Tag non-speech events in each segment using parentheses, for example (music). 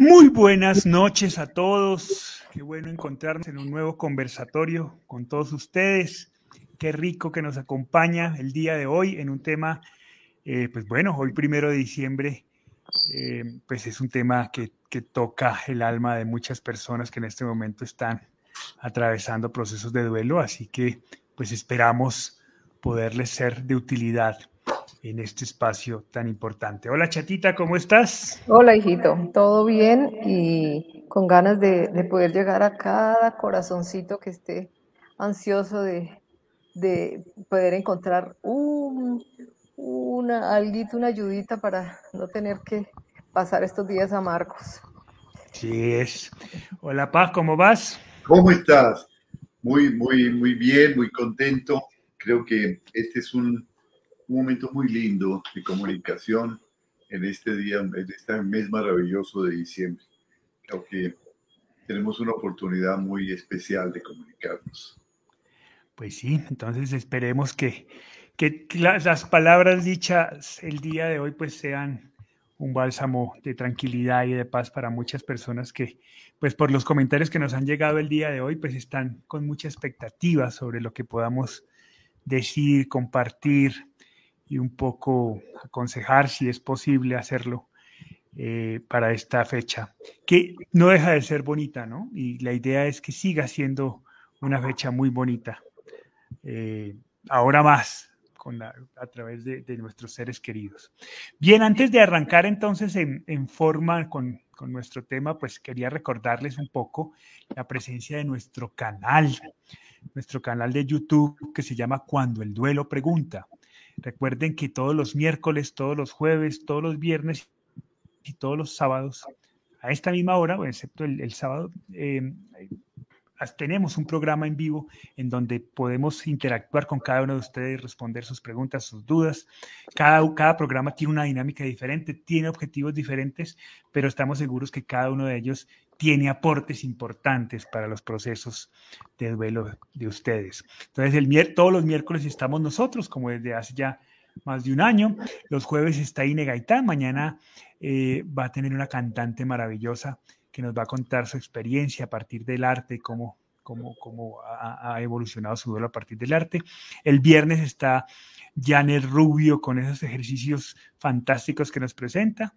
Muy buenas noches a todos. Qué bueno encontrarnos en un nuevo conversatorio con todos ustedes. Qué rico que nos acompaña el día de hoy en un tema, eh, pues bueno, hoy primero de diciembre, eh, pues es un tema que, que toca el alma de muchas personas que en este momento están atravesando procesos de duelo, así que pues esperamos poderles ser de utilidad en este espacio tan importante. Hola chatita, ¿cómo estás? Hola hijito, todo bien y con ganas de, poder llegar a cada corazoncito que esté ansioso de, poder encontrar un, una alguito, una ayudita para no tener que pasar estos días amargos. Sí es. Hola Paz, ¿cómo vas? ¿Cómo estás? Muy, muy, muy bien, muy contento. Creo que este es un un momento muy lindo de comunicación en este día, en este mes maravilloso de diciembre. Creo que tenemos una oportunidad muy especial de comunicarnos. Pues sí, entonces esperemos que, que las palabras dichas el día de hoy pues sean un bálsamo de tranquilidad y de paz para muchas personas que, pues por los comentarios que nos han llegado el día de hoy, pues están con mucha expectativa sobre lo que podamos decir, compartir, y un poco aconsejar si es posible hacerlo eh, para esta fecha, que no deja de ser bonita, ¿no? Y la idea es que siga siendo una fecha muy bonita, eh, ahora más, con a través de, nuestros seres queridos. Bien, antes de arrancar entonces en, forma con nuestro tema, pues quería recordarles un poco la presencia de nuestro canal, nuestro canal de YouTube que se llama Cuando el Duelo Pregunta. Recuerden que todos los miércoles, todos los jueves, todos los viernes y todos los sábados, a esta misma hora, excepto el, sábado, em, tenemos un programa en vivo en donde podemos interactuar con cada uno de ustedes, responder sus preguntas, sus dudas. Cada, cada programa tiene una dinámica diferente, tiene objetivos diferentes, pero estamos seguros que cada uno de ellos tiene aportes importantes para los procesos de duelo de ustedes. Entonces, el, todos los miércoles estamos nosotros, como desde hace ya más de un año. Los jueves está Ine Gaitán. Mañana eh, va a tener una cantante maravillosa que nos va a contar su experiencia a partir del arte, cómo, cómo, cómo ha, evolucionado su duelo a partir del arte. El viernes está Janet Rubio con esos ejercicios fantásticos que nos presenta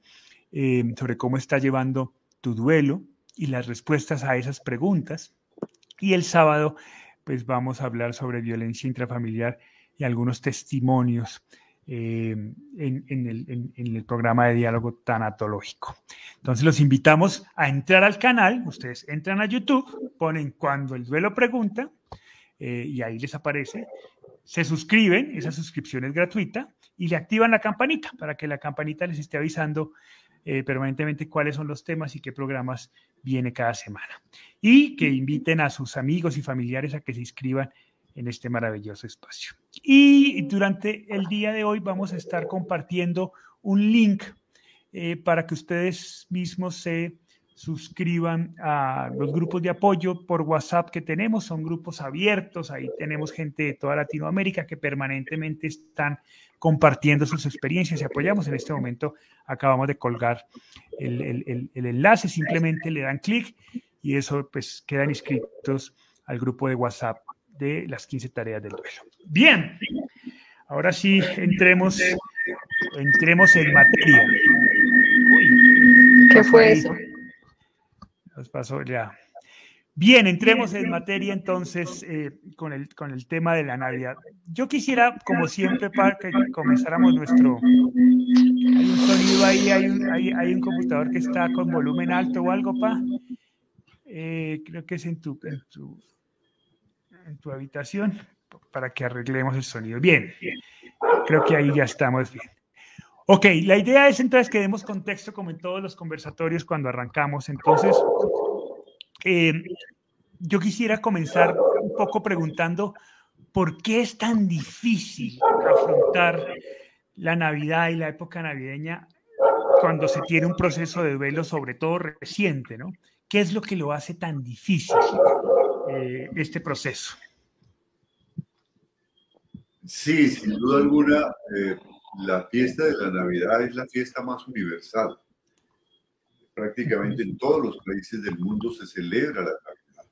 eh, sobre cómo está llevando tu duelo y las respuestas a esas preguntas. Y el sábado, pues vamos a hablar sobre violencia intrafamiliar y algunos testimonios eh, en, el, programa de diálogo tanatológico. Entonces los invitamos a entrar al canal, ustedes entran a YouTube, ponen cuando el duelo pregunta eh, y ahí les aparece, se suscriben, esa suscripción es gratuita y le activan la campanita para que la campanita les esté avisando eh, permanentemente cuáles son los temas y qué programas viene cada semana. Y que inviten a sus amigos y familiares a que se inscriban en este maravilloso espacio. Y durante el día de hoy vamos a estar compartiendo un link eh, para que ustedes mismos se suscriban a los grupos de apoyo por WhatsApp que tenemos, son grupos abiertos, ahí tenemos gente de toda Latinoamérica que permanentemente están compartiendo sus experiencias y apoyamos. En este momento acabamos de colgar el, enlace, simplemente le dan clic y eso pues quedan inscritos al grupo de WhatsApp de las 15 tareas del duelo. Bien, ahora sí entremos, entremos en materia. ¿Qué fue eso? Nos pasó ya. Bien, entremos en materia entonces eh, con, el, con el tema de la Navidad. Yo quisiera, como siempre, para que comenzáramos nuestro... Hay un sonido ahí, hay un, hay, un computador que está con volumen alto o algo, pa. Eh, creo que es en tu, en tu, en tu habitación para que arreglemos el sonido. Bien, creo que ahí ya estamos bien. Ok, la idea es entonces que demos contexto como en todos los conversatorios cuando arrancamos. Entonces, eh, yo quisiera comenzar un poco preguntando por qué es tan difícil afrontar la Navidad y la época navideña cuando se tiene un proceso de duelo, sobre todo reciente, ¿no? ¿Qué es lo que lo hace tan difícil eh, este proceso? Sí, sin duda alguna. Eh, la fiesta de la Navidad es la fiesta más universal. prácticamente en todos los países del mundo se celebra la Navidad.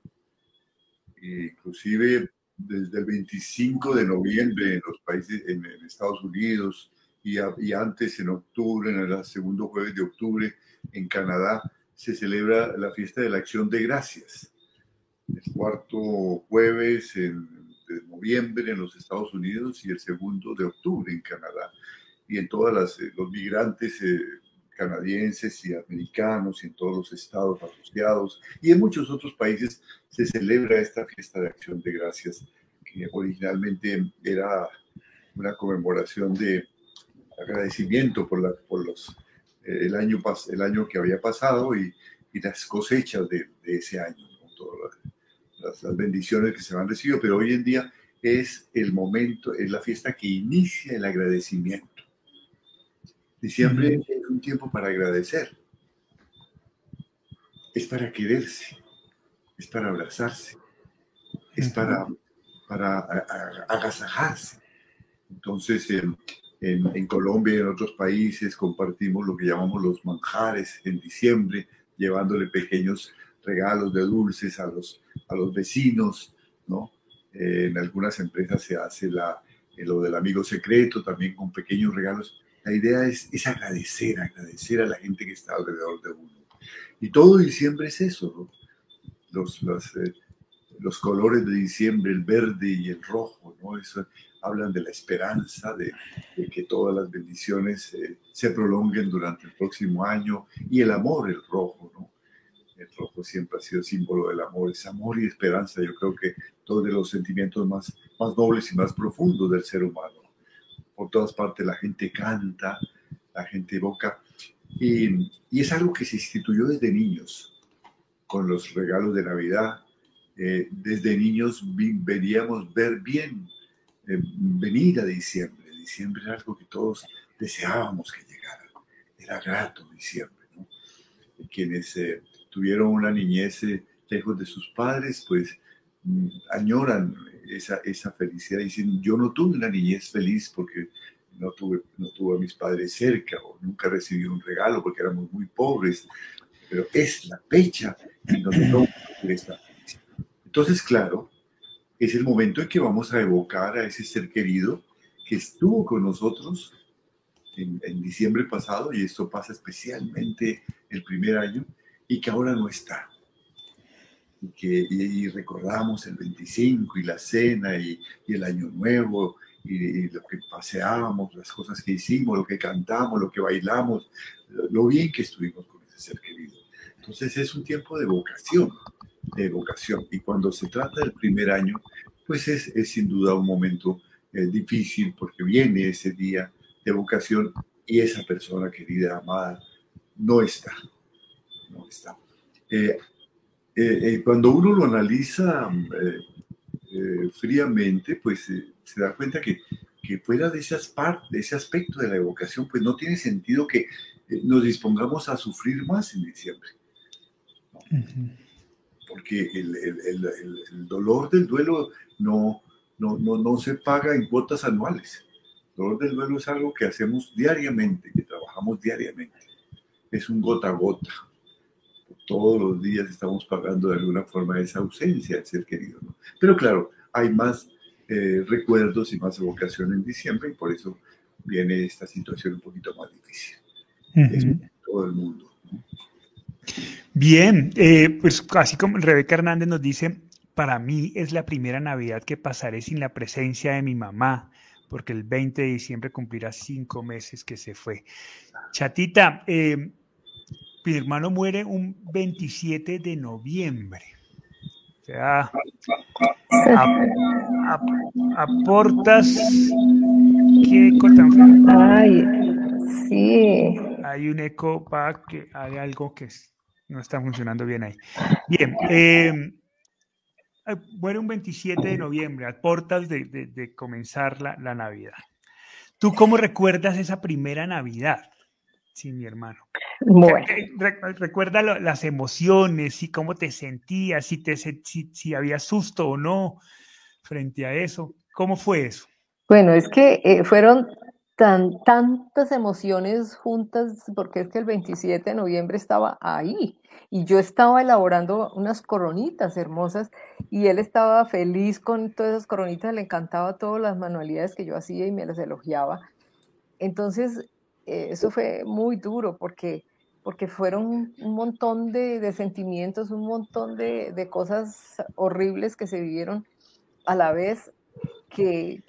Inclusive desde el 25 de noviembre en los países, en, Estados Unidos y, y, antes en octubre, en el segundo jueves de octubre en Canadá, se celebra la fiesta de la acción de gracias. El cuarto jueves en, de noviembre en los Estados Unidos y el segundo de octubre en Canadá. Y en todos eh, los migrantes eh, canadienses y americanos y en todos los estados asociados y en muchos otros países se celebra esta fiesta de acción de gracias que originalmente era una conmemoración de agradecimiento por, la, por los, eh, el, año, el año que había pasado y, y las cosechas de, ese año, las, las, bendiciones que se han recibido, pero hoy en día es el momento, es la fiesta que inicia el agradecimiento. Diciembre es un tiempo para agradecer, es para quererse, es para abrazarse, es para, para agasajarse. Entonces, en, en, Colombia y en otros países compartimos lo que llamamos los manjares en diciembre, llevándole pequeños regalos de dulces a los, a los vecinos, ¿no? Eh, en algunas empresas se hace la, eh, lo del amigo secreto, también con pequeños regalos la idea es, es agradecer, agradecer a la gente que está alrededor de uno. Y todo diciembre es eso, los, los, eh, los, colores de diciembre, el verde y el rojo, ¿no? Eso, hablan de la esperanza, de, que todas las bendiciones se prolonguen durante el próximo año, y el amor, el rojo, ¿no? El rojo siempre ha sido símbolo del amor, es amor y esperanza, yo creo que todos de los sentimientos más, más nobles y más profundos del ser humano por todas partes la gente canta, la gente evoca. Y, es algo que se instituyó desde niños, con los regalos de Navidad. Eh, desde niños veníamos ver bien eh, venir a diciembre. Diciembre era algo que todos deseábamos que llegara. Era grato diciembre. ¿no? quienes eh, tuvieron una niñez lejos de sus padres, pues mm, añoran esa, esa felicidad. Dicen, yo no tuve una niñez feliz porque no tuve, no tuve a mis padres cerca o nunca recibí un regalo porque éramos muy pobres, pero es la fecha en donde no esta Entonces, claro, es el momento en que vamos a evocar a ese ser querido que estuvo con nosotros en, en diciembre pasado, y esto pasa especialmente el primer año, y que ahora no está y, que, y, recordamos el 25 y la cena y, y el año nuevo y, lo que paseábamos, las cosas que hicimos, lo que cantamos, lo que bailamos, lo, bien que estuvimos con ese ser querido. Entonces es un tiempo de vocación, de vocación. Y cuando se trata del primer año, pues es, es sin duda un momento eh, difícil porque viene ese día de vocación y esa persona querida, amada, no está. No está. Eh, eh, eh, cuando uno lo analiza eh, fríamente, pues se da cuenta que, que fuera de, esas de ese aspecto de la evocación, pues no tiene sentido que nos dispongamos a sufrir más en diciembre. Porque el, el, el, dolor del duelo no, no, no, no se paga en cuotas anuales. El dolor del duelo es algo que hacemos diariamente, que trabajamos diariamente. Es un gota a gota todos los días estamos pagando de alguna forma esa ausencia del ser querido. ¿no? Pero claro, hay más eh, recuerdos y más evocación en diciembre y por eso viene esta situación un poquito más difícil. todo el mundo. Bien, eh, pues así como Rebeca Hernández nos dice, para mí es la primera Navidad que pasaré sin la presencia de mi mamá, porque el 20 de diciembre cumplirá cinco meses que se fue. Chatita, eh, mi hermano muere un 27 de noviembre. O sea, aportas. ¿Qué eco tan Ay, sí. Hay un eco para que hay algo que no está funcionando bien ahí. Bien. Eh, muere un 27 de noviembre, a portas de, comenzar la, la Navidad. ¿Tú cómo recuerdas esa primera Navidad? Sí, mi hermano. Bueno. recuerda las emociones y cómo te sentías, si, te, si, había susto o no frente a eso. ¿Cómo fue eso? Bueno, es que eh, fueron tan, tantas emociones juntas, porque es que el 27 de noviembre estaba ahí y yo estaba elaborando unas coronitas hermosas y él estaba feliz con todas esas coronitas, le encantaba todas las manualidades que yo hacía y me las elogiaba. Entonces, eh, eso fue muy duro porque, porque fueron un montón de, sentimientos, un montón de, cosas horribles que se vivieron a la vez que,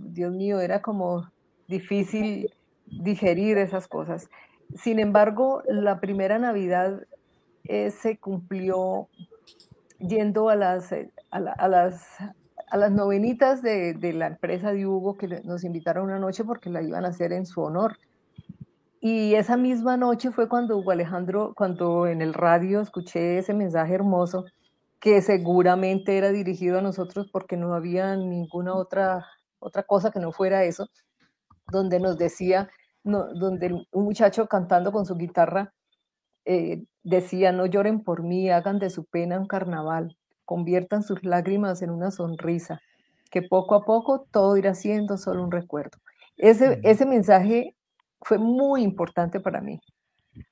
Dios mío, era como difícil digerir esas cosas. Sin embargo, la primera Navidad eh, se cumplió yendo a las, eh, a, las, a las novenitas de, de, la empresa de Hugo que nos invitaron una noche porque la iban a hacer en su honor. Y esa misma noche fue cuando Hugo Alejandro, cuando en el radio escuché ese mensaje hermoso que seguramente era dirigido a nosotros porque no había ninguna otra, otra cosa que no fuera eso, donde nos decía, no, donde un muchacho cantando con su guitarra eh, decía, no lloren por mí, hagan de su pena un carnaval, conviertan sus lágrimas en una sonrisa, que poco a poco todo irá siendo solo un recuerdo. Ese, ese mensaje fue muy importante para mí,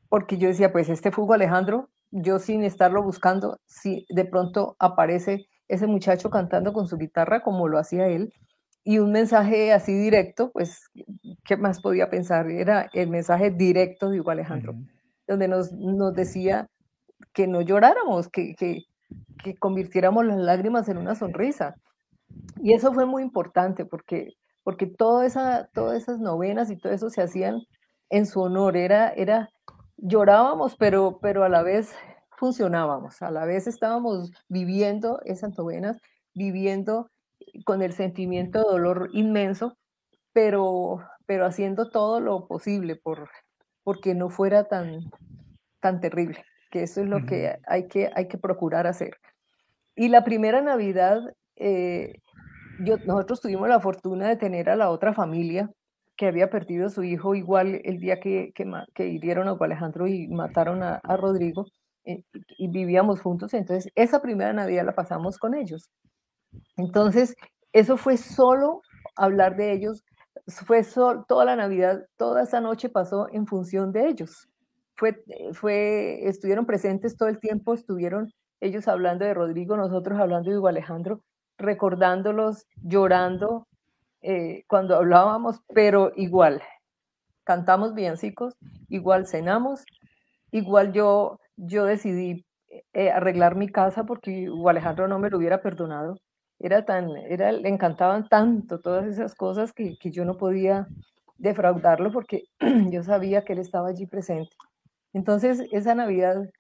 porque yo decía, pues este fugo Alejandro, yo sin estarlo buscando, si de pronto aparece ese muchacho cantando con su guitarra como lo hacía él, y un mensaje así directo, pues, ¿qué más podía pensar? Era el mensaje directo de Hugo Alejandro, donde nos, nos, decía que no lloráramos, que, que, que, convirtiéramos las lágrimas en una sonrisa. Y eso fue muy importante porque, porque toda esa, todas esas novenas y todo eso se hacían en su honor. Era, era, llorábamos, pero, pero a la vez funcionábamos, a la vez estábamos viviendo esas novenas, viviendo con el sentimiento de dolor inmenso, pero, pero haciendo todo lo posible por porque no fuera tan, tan terrible, que eso es lo que, hay que hay que procurar hacer. Y la primera Navidad, eh, nosotros tuvimos la fortuna de tener a la otra familia que había perdido a su hijo igual el día que, que, que hirieron a Alejandro y mataron a, Rodrigo eh, y vivíamos juntos. Entonces, esa primera Navidad la pasamos con ellos. Entonces, eso fue solo hablar de ellos, fue toda la Navidad, toda esa noche pasó en función de ellos. Fue, fue, estuvieron presentes todo el tiempo, estuvieron ellos hablando de Rodrigo, nosotros hablando de Hugo Alejandro, recordándolos, llorando eh, cuando hablábamos, pero igual, cantamos villancicos, igual cenamos, igual yo, yo decidí eh, arreglar mi casa porque Alejandro no me lo hubiera perdonado era tan, era, le encantaban tanto todas esas cosas que, que yo no podía defraudarlo porque (clears throat) yo sabía que él estaba allí presente. Entonces, esa Navidad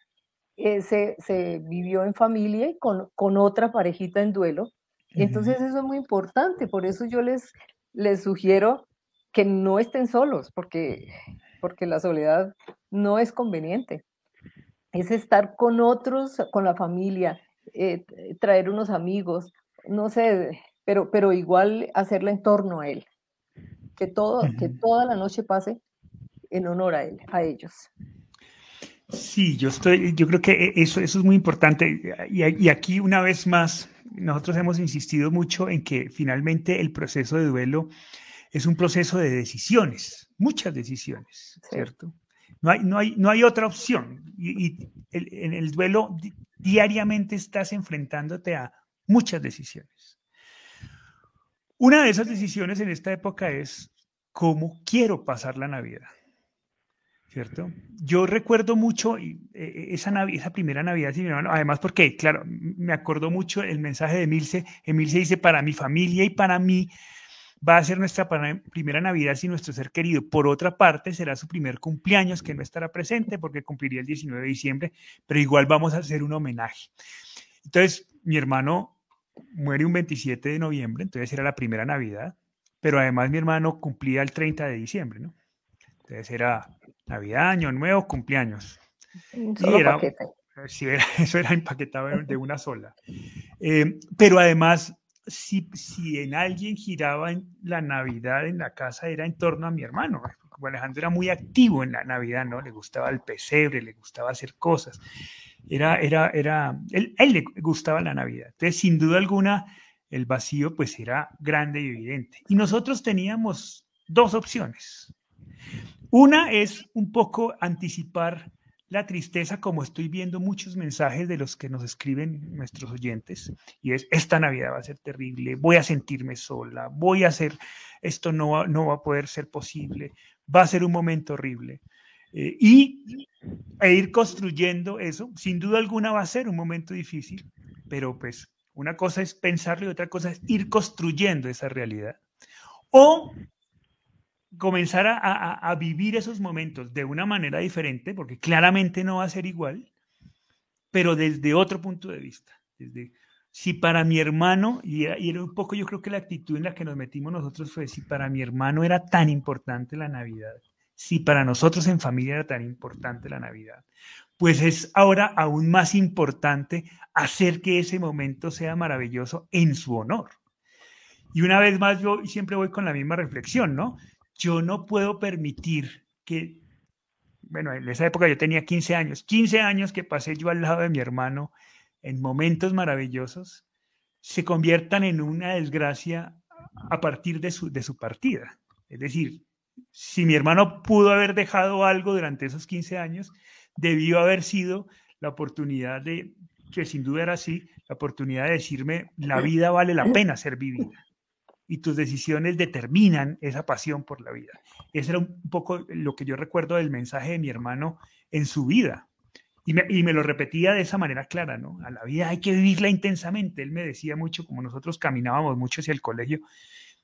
eh, se, se, vivió en familia y con, con otra parejita en duelo. Entonces, eso es muy importante. Por eso yo les, les sugiero que no estén solos, porque, porque la soledad no es conveniente. Es estar con otros, con la familia, eh, traer unos amigos, no sé, pero, pero igual hacerla en torno a él. Que, todo, que toda la noche pase en honor a él, a ellos. Sí, yo estoy, yo creo que e, eso, eso es muy importante. Y, y, aquí una vez más, nosotros hemos insistido mucho en que finalmente el proceso de duelo es un proceso de decisiones, muchas decisiones, ¿cierto? No hay, no, hay, no hay otra opción. Y, y el, en el duelo diariamente estás enfrentándote a muchas decisiones. Una de esas decisiones en esta época es cómo quiero pasar la Navidad. ¿Cierto? Yo recuerdo mucho eh, eh, esa, primera Navidad sin mi hermano, además porque, claro, me acordó mucho el mensaje de Emilce. Emilce dice, para mi familia y para mí va a ser nuestra primera Navidad sin nuestro ser querido. Por otra parte, será su primer cumpleaños, que no estará presente porque cumpliría el 19 de diciembre, pero igual vamos a hacer un homenaje. Entonces, mi hermano muere un 27 de noviembre, entonces era la primera Navidad, pero además mi hermano cumplía el 30 de diciembre, ¿no? Entonces era Navidad, Año Nuevo, cumpleaños. era, sí, (laughs) eso era empaquetado de una sola. Eh, pero además, si, si en alguien giraba en la Navidad en la casa, era en torno a mi hermano. Alejandro era muy activo en la Navidad, ¿no? Le gustaba el pesebre, le gustaba hacer cosas. Era, era, era, él, él le gustaba la Navidad. Entonces, sin duda alguna, el vacío pues era grande y evidente. Y nosotros teníamos dos opciones. Una es un poco anticipar la tristeza, como estoy viendo muchos mensajes de los que nos escriben nuestros oyentes, y es, esta Navidad va a ser terrible, voy a sentirme sola, voy a hacer, esto no va, no va a poder ser posible, va a ser un momento horrible. Eh, y e ir construyendo eso, sin duda alguna va a ser un momento difícil, pero pues una cosa es pensarlo y otra cosa es ir construyendo esa realidad. O comenzar a, vivir esos momentos de una manera diferente, porque claramente no va a ser igual, pero desde otro punto de vista. Desde, si para mi hermano, y era, un poco yo creo que la actitud en la que nos metimos nosotros fue, si para mi hermano era tan importante la Navidad, si para nosotros en familia era tan importante la Navidad, pues es ahora aún más importante hacer que ese momento sea maravilloso en su honor. Y una vez más, yo siempre voy con la misma reflexión, ¿no? Yo no puedo permitir que, bueno, en esa época yo tenía 15 años, 15 años que pasé yo al lado de mi hermano en momentos maravillosos, se conviertan en una desgracia a partir de su, de su partida. Es decir, si mi hermano pudo haber dejado algo durante esos 15 años, debió haber sido la oportunidad de, que sin duda era así, la oportunidad de decirme, la vida vale la pena ser vivida y tus decisiones determinan esa pasión por la vida. Ese era un poco lo que yo recuerdo del mensaje de mi hermano en su vida. Y me, lo repetía de esa manera clara, ¿no? A la vida hay que vivirla intensamente. Él me decía mucho, como nosotros caminábamos mucho hacia el colegio,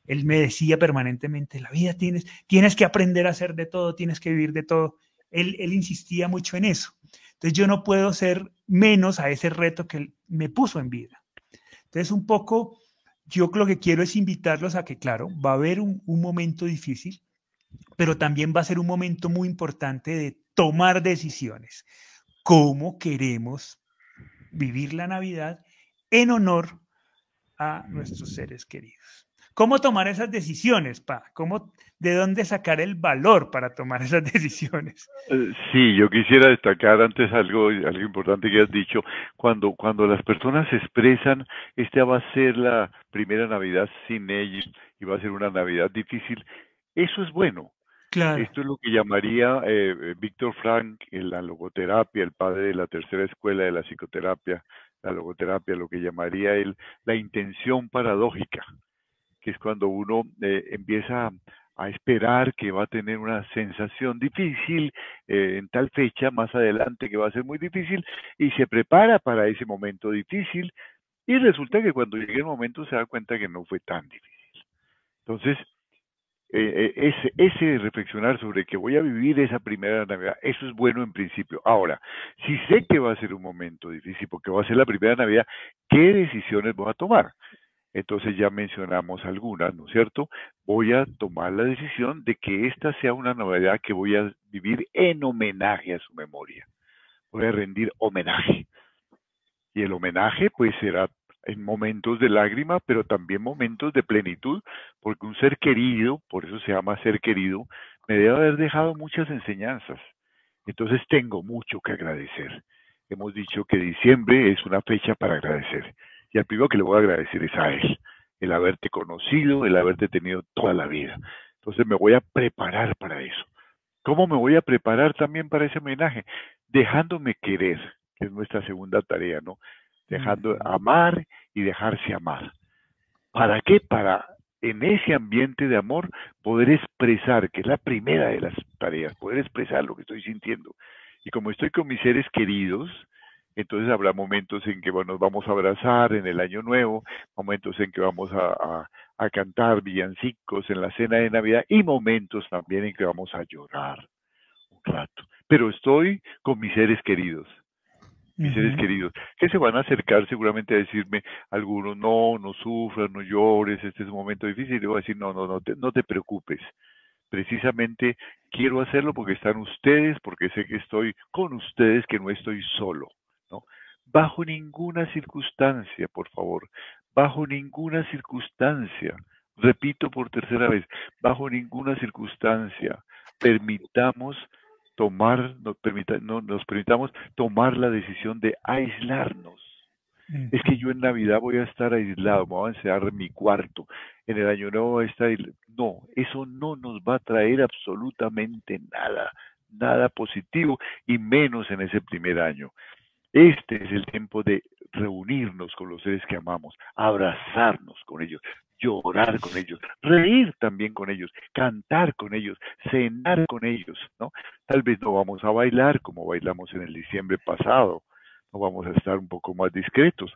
él me decía permanentemente, la vida tienes, tienes que aprender a hacer de todo, tienes que vivir de todo. Él, él insistía mucho en eso. Entonces yo no puedo ser menos a ese reto que él me puso en vida. Entonces un poco yo lo que quiero es invitarlos a que, claro, va a haber un, momento difícil, pero también va a ser un momento muy importante de tomar decisiones. ¿Cómo queremos vivir la Navidad en honor a nuestros seres queridos? ¿Cómo tomar esas decisiones, Pa? ¿Cómo, ¿De dónde sacar el valor para tomar (laughs) esas decisiones? Eh, sí, yo quisiera destacar antes algo, algo importante que has dicho. Cuando, cuando las personas expresan, esta va a ser la primera Navidad sin ellos y va a ser una Navidad difícil, eso es bueno. Claro. Esto es lo que llamaría eh, eh Víctor Frank en la logoterapia, el padre de la tercera escuela de la psicoterapia, la logoterapia, lo que llamaría él la intención paradójica que es cuando uno eh, empieza a esperar que va a tener una sensación difícil eh, en tal fecha más adelante que va a ser muy difícil y se prepara para ese momento difícil y resulta que cuando llegue el momento se da cuenta que no fue tan difícil. Entonces, eh, ese, ese reflexionar sobre que voy a vivir esa primera Navidad, eso es bueno en principio. Ahora, si sé que va a ser un momento difícil porque va a ser la primera Navidad, ¿qué decisiones voy a tomar? Entonces ya mencionamos algunas, ¿no es cierto? Voy a tomar la decisión de que esta sea una novedad que voy a vivir en homenaje a su memoria. Voy a rendir homenaje. Y el homenaje pues será en momentos de lágrima, pero también momentos de plenitud, porque un ser querido, por eso se llama ser querido, me debe haber dejado muchas enseñanzas. Entonces tengo mucho que agradecer. Hemos dicho que diciembre es una fecha para agradecer. Y al primero que le voy a agradecer es a Él, el haberte conocido, el haberte tenido toda la vida. Entonces me voy a preparar para eso. ¿Cómo me voy a preparar también para ese homenaje? Dejándome querer, que es nuestra segunda tarea, ¿no? Dejando amar y dejarse amar. ¿Para qué? Para en ese ambiente de amor poder expresar, que es la primera de las tareas, poder expresar lo que estoy sintiendo. Y como estoy con mis seres queridos, entonces habrá momentos en que nos vamos a abrazar en el año nuevo, momentos en que vamos a, cantar villancicos en la cena de Navidad y momentos también en que vamos a llorar un rato. Pero estoy con mis seres queridos, mis seres queridos, que se van a acercar seguramente a decirme algunos, no, no sufras, no llores, este es un momento difícil. Y voy a decir, no, no, no te, no te preocupes. Precisamente quiero hacerlo porque están ustedes, porque sé que estoy con ustedes, que no estoy solo. Bajo ninguna circunstancia, por favor, bajo ninguna circunstancia, repito por tercera vez, bajo ninguna circunstancia permitamos tomar, nos, permita, no, nos permitamos tomar la decisión de aislarnos. Es que yo en Navidad voy a estar aislado, me voy a encerrar en mi cuarto, en el año nuevo voy a estar aislado. No, eso no nos va a traer absolutamente nada, nada positivo y menos en ese primer año. Este es el tiempo de reunirnos con los seres que amamos, abrazarnos con ellos, llorar con ellos, reír también con ellos, cantar con ellos, cenar con ellos, ¿no? Tal vez no vamos a bailar como bailamos en el diciembre pasado, no vamos a estar un poco más discretos,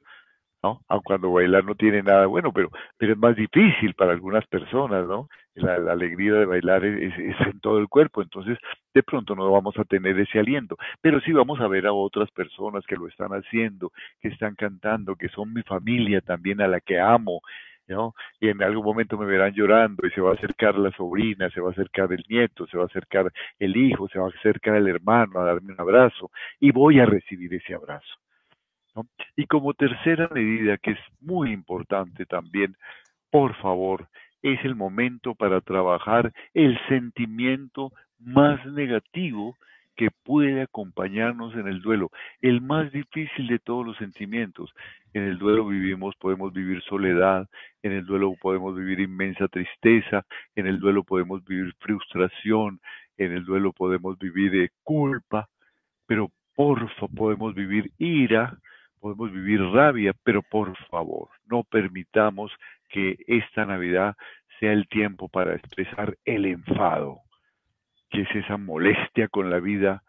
¿no? Aun cuando bailar no tiene nada bueno, pero, pero es más difícil para algunas personas, ¿no? La, alegría de bailar es, en todo el cuerpo, entonces de pronto no vamos a tener ese aliento, pero sí vamos a ver a otras personas que lo están haciendo, que están cantando, que son mi familia también a la que amo, ¿no? Y en algún momento me verán llorando y se va a acercar la sobrina, se va a acercar el nieto, se va a acercar el hijo, se va a acercar el hermano a darme un abrazo y voy a recibir ese abrazo. Y como tercera medida, que es muy importante también, por favor, es el momento para trabajar el sentimiento más negativo que puede acompañarnos en el duelo, el más difícil de todos los sentimientos. En el duelo vivimos, podemos vivir soledad, en el duelo podemos vivir inmensa tristeza, en el duelo podemos vivir frustración, en el duelo podemos vivir de culpa, pero porfa podemos vivir ira, podemos vivir rabia, pero por favor, no permitamos que esta Navidad sea el tiempo para expresar el enfado, que es esa molestia con la vida,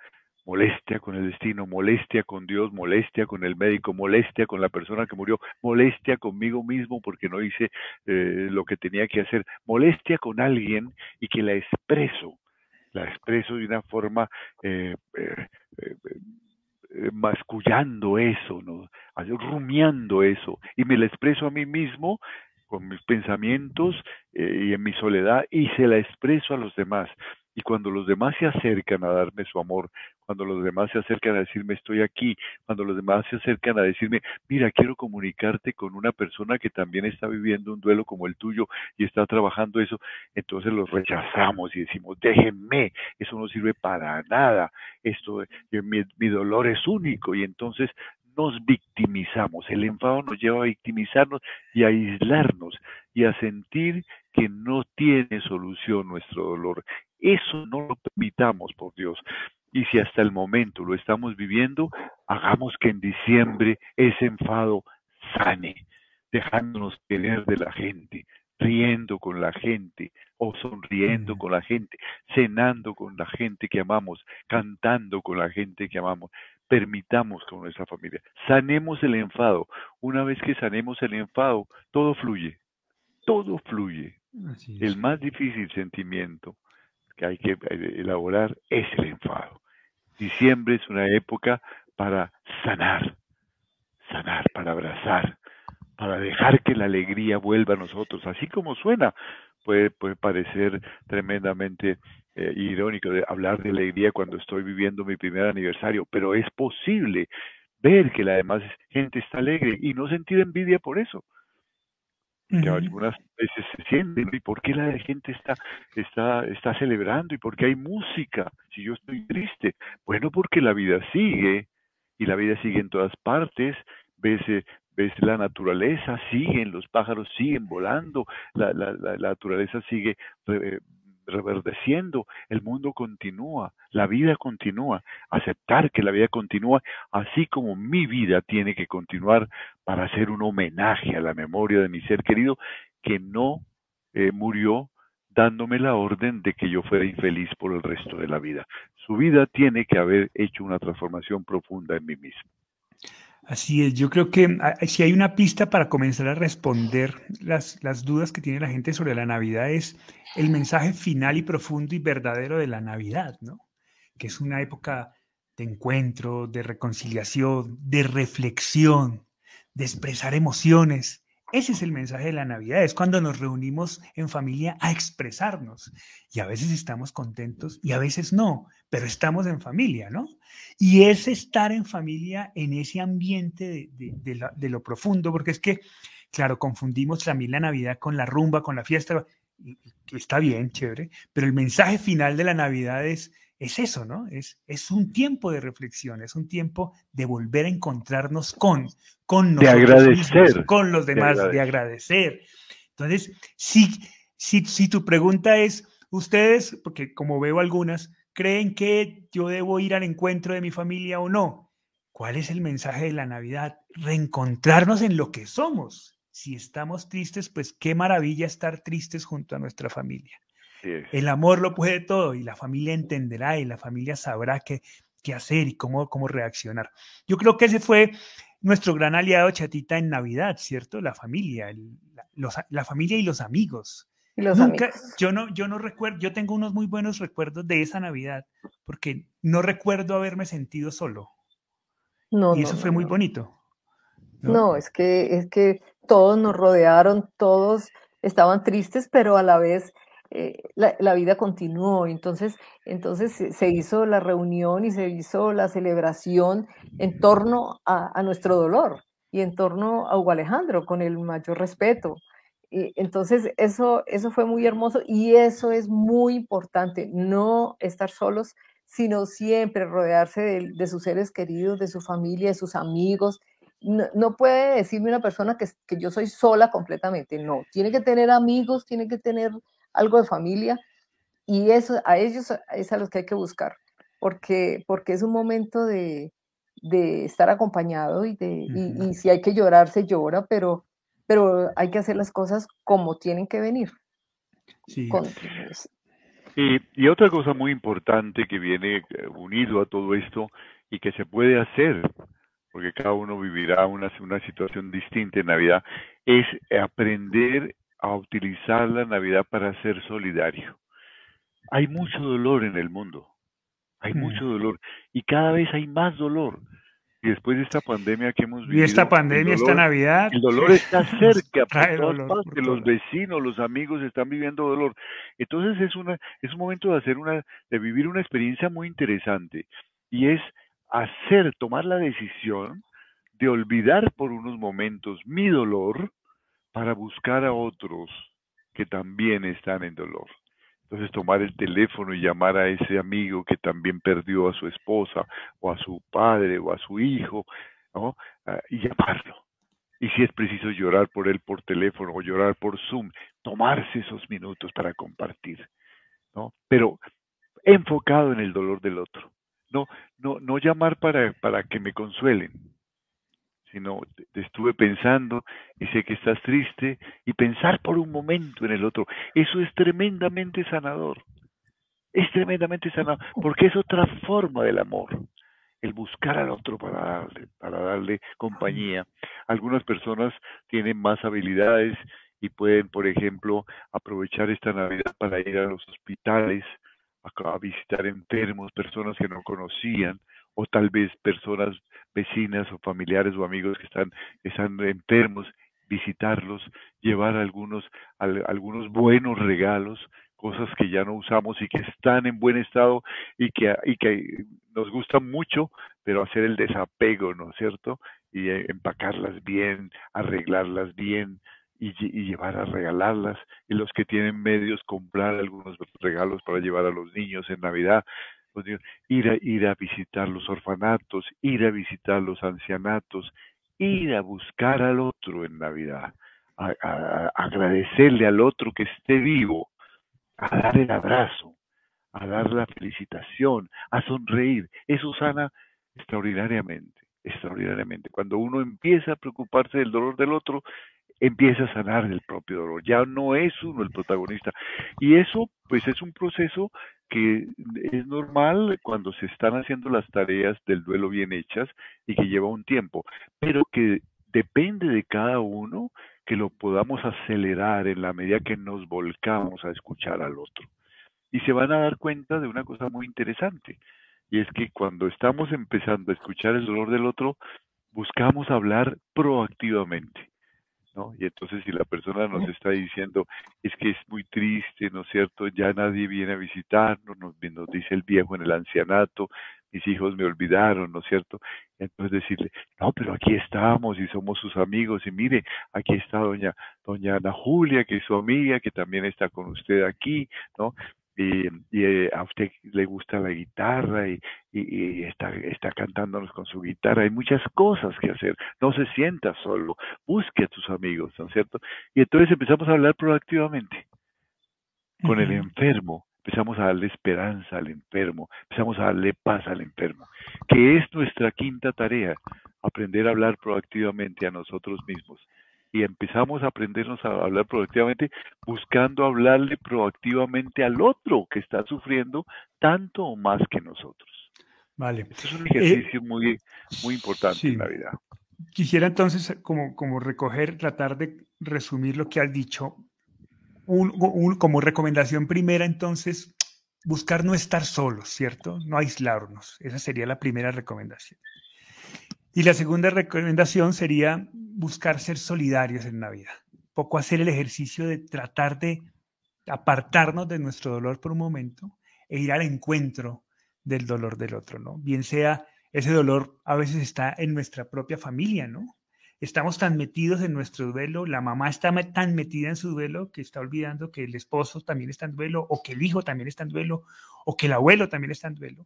molestia con el destino, molestia con Dios, molestia con el médico, molestia con la persona que murió, molestia conmigo mismo porque no hice eh, lo que tenía que hacer, molestia con alguien y que la expreso, la expreso de una forma eh, eh, mascullando eso, ¿no? rumiando eso, y me la expreso a mí mismo con mis pensamientos y en mi soledad y se la expreso a los demás. Y cuando los demás se acercan a darme su amor, cuando los demás se acercan a decirme estoy aquí, cuando los demás se acercan a decirme, mira, quiero comunicarte con una persona que también está viviendo un duelo como el tuyo y está trabajando eso, entonces los rechazamos y decimos, déjenme, eso no sirve para nada, esto, mi, mi dolor es único y entonces nos victimizamos. El enfado nos lleva a victimizarnos y a aislarnos y a sentir que no tiene solución nuestro dolor. Eso no lo permitamos, por Dios. Y si hasta el momento lo estamos viviendo, hagamos que en diciembre ese enfado sane, dejándonos querer de la gente, riendo con la gente o sonriendo con la gente, cenando con la gente que amamos, cantando con la gente que amamos. Permitamos con nuestra familia. Sanemos el enfado. Una vez que sanemos el enfado, todo fluye. Todo fluye. El más difícil sentimiento que hay que elaborar es el enfado. Diciembre es una época para sanar, sanar, para abrazar, para dejar que la alegría vuelva a nosotros, así como suena. Puede, puede parecer tremendamente eh, irónico de hablar de alegría cuando estoy viviendo mi primer aniversario, pero es posible ver que la demás gente está alegre y no sentir envidia por eso que algunas veces se sienten y por qué la gente está, está, está celebrando y por qué hay música si yo estoy triste. Bueno, porque la vida sigue y la vida sigue en todas partes. Ves, eh, ves la naturaleza, siguen, los pájaros siguen volando, la, la, la, naturaleza sigue eh, reverdeciendo, el mundo continúa, la vida continúa, aceptar que la vida continúa, así como mi vida tiene que continuar para hacer un homenaje a la memoria de mi ser querido que no eh, murió dándome la orden de que yo fuera infeliz por el resto de la vida. Su vida tiene que haber hecho una transformación profunda en mí mismo. Así es, yo creo que ah, si hay una pista para comenzar a responder las, las, dudas que tiene la gente sobre la Navidad es el mensaje final y profundo y verdadero de la Navidad, ¿no? Que es una época de encuentro, de reconciliación, de reflexión, de expresar emociones, ese es el mensaje de la Navidad, es cuando nos reunimos en familia a expresarnos. Y a veces estamos contentos y a veces no, pero estamos en familia, ¿no? Y es estar en familia en ese ambiente de, lo profundo, porque es que, claro, confundimos también la Navidad con la rumba, con la fiesta, está bien, chévere, pero el mensaje final de la Navidad es es eso, ¿no? Es, es un tiempo de reflexión, es un tiempo de volver a encontrarnos con, con nosotros de agradecer, mismos, con los demás, de agradecer. Entonces, si, si, si tu pregunta es, ustedes, porque como veo algunas, creen que yo debo ir al encuentro de mi familia o no. ¿Cuál es el mensaje de la Navidad? Reencontrarnos en lo que somos. Si estamos tristes, pues qué maravilla estar tristes junto a nuestra familia. El amor lo puede todo y la familia entenderá y la familia sabrá qué, qué hacer y cómo, cómo reaccionar. Yo creo que ese fue nuestro gran aliado Chatita en Navidad, ¿cierto? La familia, la, la familia y los amigos. Nunca, yo no, yo no recuerdo, yo tengo unos muy buenos recuerdos de esa Navidad, porque no recuerdo haberme sentido solo. No, y eso fue muy bonito. ¿no? es que, es que todos nos rodearon, todos estaban tristes, pero a la vez eh, la, vida continuó. Entonces, entonces se hizo la reunión y se hizo la celebración en torno a, nuestro dolor y en torno a Hugo Alejandro, con el mayor respeto entonces, eso, eso fue muy hermoso y eso es muy importante, no estar solos, sino siempre rodearse de, sus seres queridos, de su familia, de sus amigos. No, puede decirme una persona que, que, yo soy sola completamente, no, tiene que tener amigos, tiene que tener algo de familia y eso a ellos es a los que hay que buscar, porque, porque es un momento de, de estar acompañado y, de, y si hay que llorar, se llora, pero pero hay que hacer las cosas como tienen que venir. Sí. y, otra cosa muy importante que viene eh, unido a todo esto y que se puede hacer, porque cada uno vivirá una, una situación distinta en Navidad, es aprender a utilizar la Navidad para ser solidario. Hay mucho dolor en el mundo, hay mm. mucho dolor y cada vez hay más dolor. Y después de esta pandemia que hemos vivido. Y esta pandemia, esta Navidad. El dolor está (laughs) cerca, por los vecinos, los amigos están viviendo dolor. Entonces es una, es un momento de hacer una, de vivir una experiencia muy interesante. Y es hacer, tomar la decisión de olvidar por unos momentos mi dolor para buscar a otros que también están en dolor. Entonces tomar el teléfono y llamar a ese amigo que también perdió a su esposa o a su padre o a su hijo, ¿no? Ah, y llamarlo. Y si es preciso llorar por él por teléfono o llorar por Zoom, tomarse esos minutos para compartir, ¿no? Pero enfocado en el dolor del otro. No, no, no llamar para, para que me consuelen, sino te estuve pensando y sé que estás triste y pensar por un momento en el otro. Eso es tremendamente sanador. Es tremendamente sanador porque es otra forma del amor. El buscar al otro para darle, para darle compañía. Algunas personas tienen más habilidades y pueden, por ejemplo, aprovechar esta Navidad para ir a los hospitales, a visitar enfermos, personas que no conocían, o tal vez personas vecinas o familiares o amigos que están, están enfermos, visitarlos, llevar algunos, algunos buenos regalos, cosas que ya no usamos y que están en buen estado y que, y que nos gustan mucho, pero hacer el desapego, ¿no es cierto? Y eh, empacarlas bien, arreglarlas bien, y, y, llevar a regalarlas y los que tienen medios comprar algunos regalos para llevar a los niños en Navidad ir a, ir a visitar los orfanatos, ir a visitar los ancianatos, ir a buscar al otro en Navidad, a, agradecerle al otro que esté vivo, a dar el abrazo, a dar la felicitación, a sonreír. Eso sana extraordinariamente, extraordinariamente. Cuando uno empieza a preocuparse del dolor del otro, empieza a sanar el propio dolor. Ya no es uno el protagonista. Y eso, pues, es un proceso que es normal cuando se están haciendo las tareas del duelo bien hechas y que lleva un tiempo, pero que depende de cada uno que lo podamos acelerar en la medida que nos volcamos a escuchar al otro. Y se van a dar cuenta de una cosa muy interesante, y es que cuando estamos empezando a escuchar el dolor del otro, buscamos hablar proactivamente. Y entonces si la persona nos está diciendo, es que es muy triste, ¿no es cierto? Ya nadie viene a visitarnos, nos, nos dice el viejo en el ancianato, mis hijos me olvidaron, ¿no es cierto? Entonces decirle, no, pero aquí estamos y somos sus amigos y mire, aquí está doña, doña Ana Julia, que es su amiga, que también está con usted aquí, ¿no? Y, eh, a usted le gusta la guitarra y, está, está cantándonos con su guitarra. Hay muchas cosas que hacer. No se sienta solo. Busque a tus amigos, ¿no es cierto? Y entonces empezamos a hablar proactivamente con el enfermo. Empezamos a darle esperanza al enfermo, empezamos a darle paz al enfermo, que es nuestra quinta tarea, aprender a hablar proactivamente a nosotros mismos y empezamos a aprendernos a hablar proactivamente buscando hablarle proactivamente al otro que está sufriendo tanto o más que nosotros. Vale. es un ejercicio muy, muy importante en la vida. Quisiera entonces como, como recoger, tratar de resumir lo que has dicho. como recomendación primera, entonces, buscar no estar solos, ¿cierto? No aislarnos. Esa sería la primera recomendación. Y la segunda recomendación sería buscar ser solidarios en la vida. Poco hacer el ejercicio de tratar de apartarnos de nuestro dolor por un momento e ir al encuentro del dolor del otro, ¿no? Bien sea ese dolor a veces está en nuestra propia familia, ¿no? Estamos tan metidos en nuestro duelo, la mamá está tan metida en su duelo que está olvidando que el esposo también está en duelo, o que el hijo también está en duelo, o que el abuelo también está en duelo.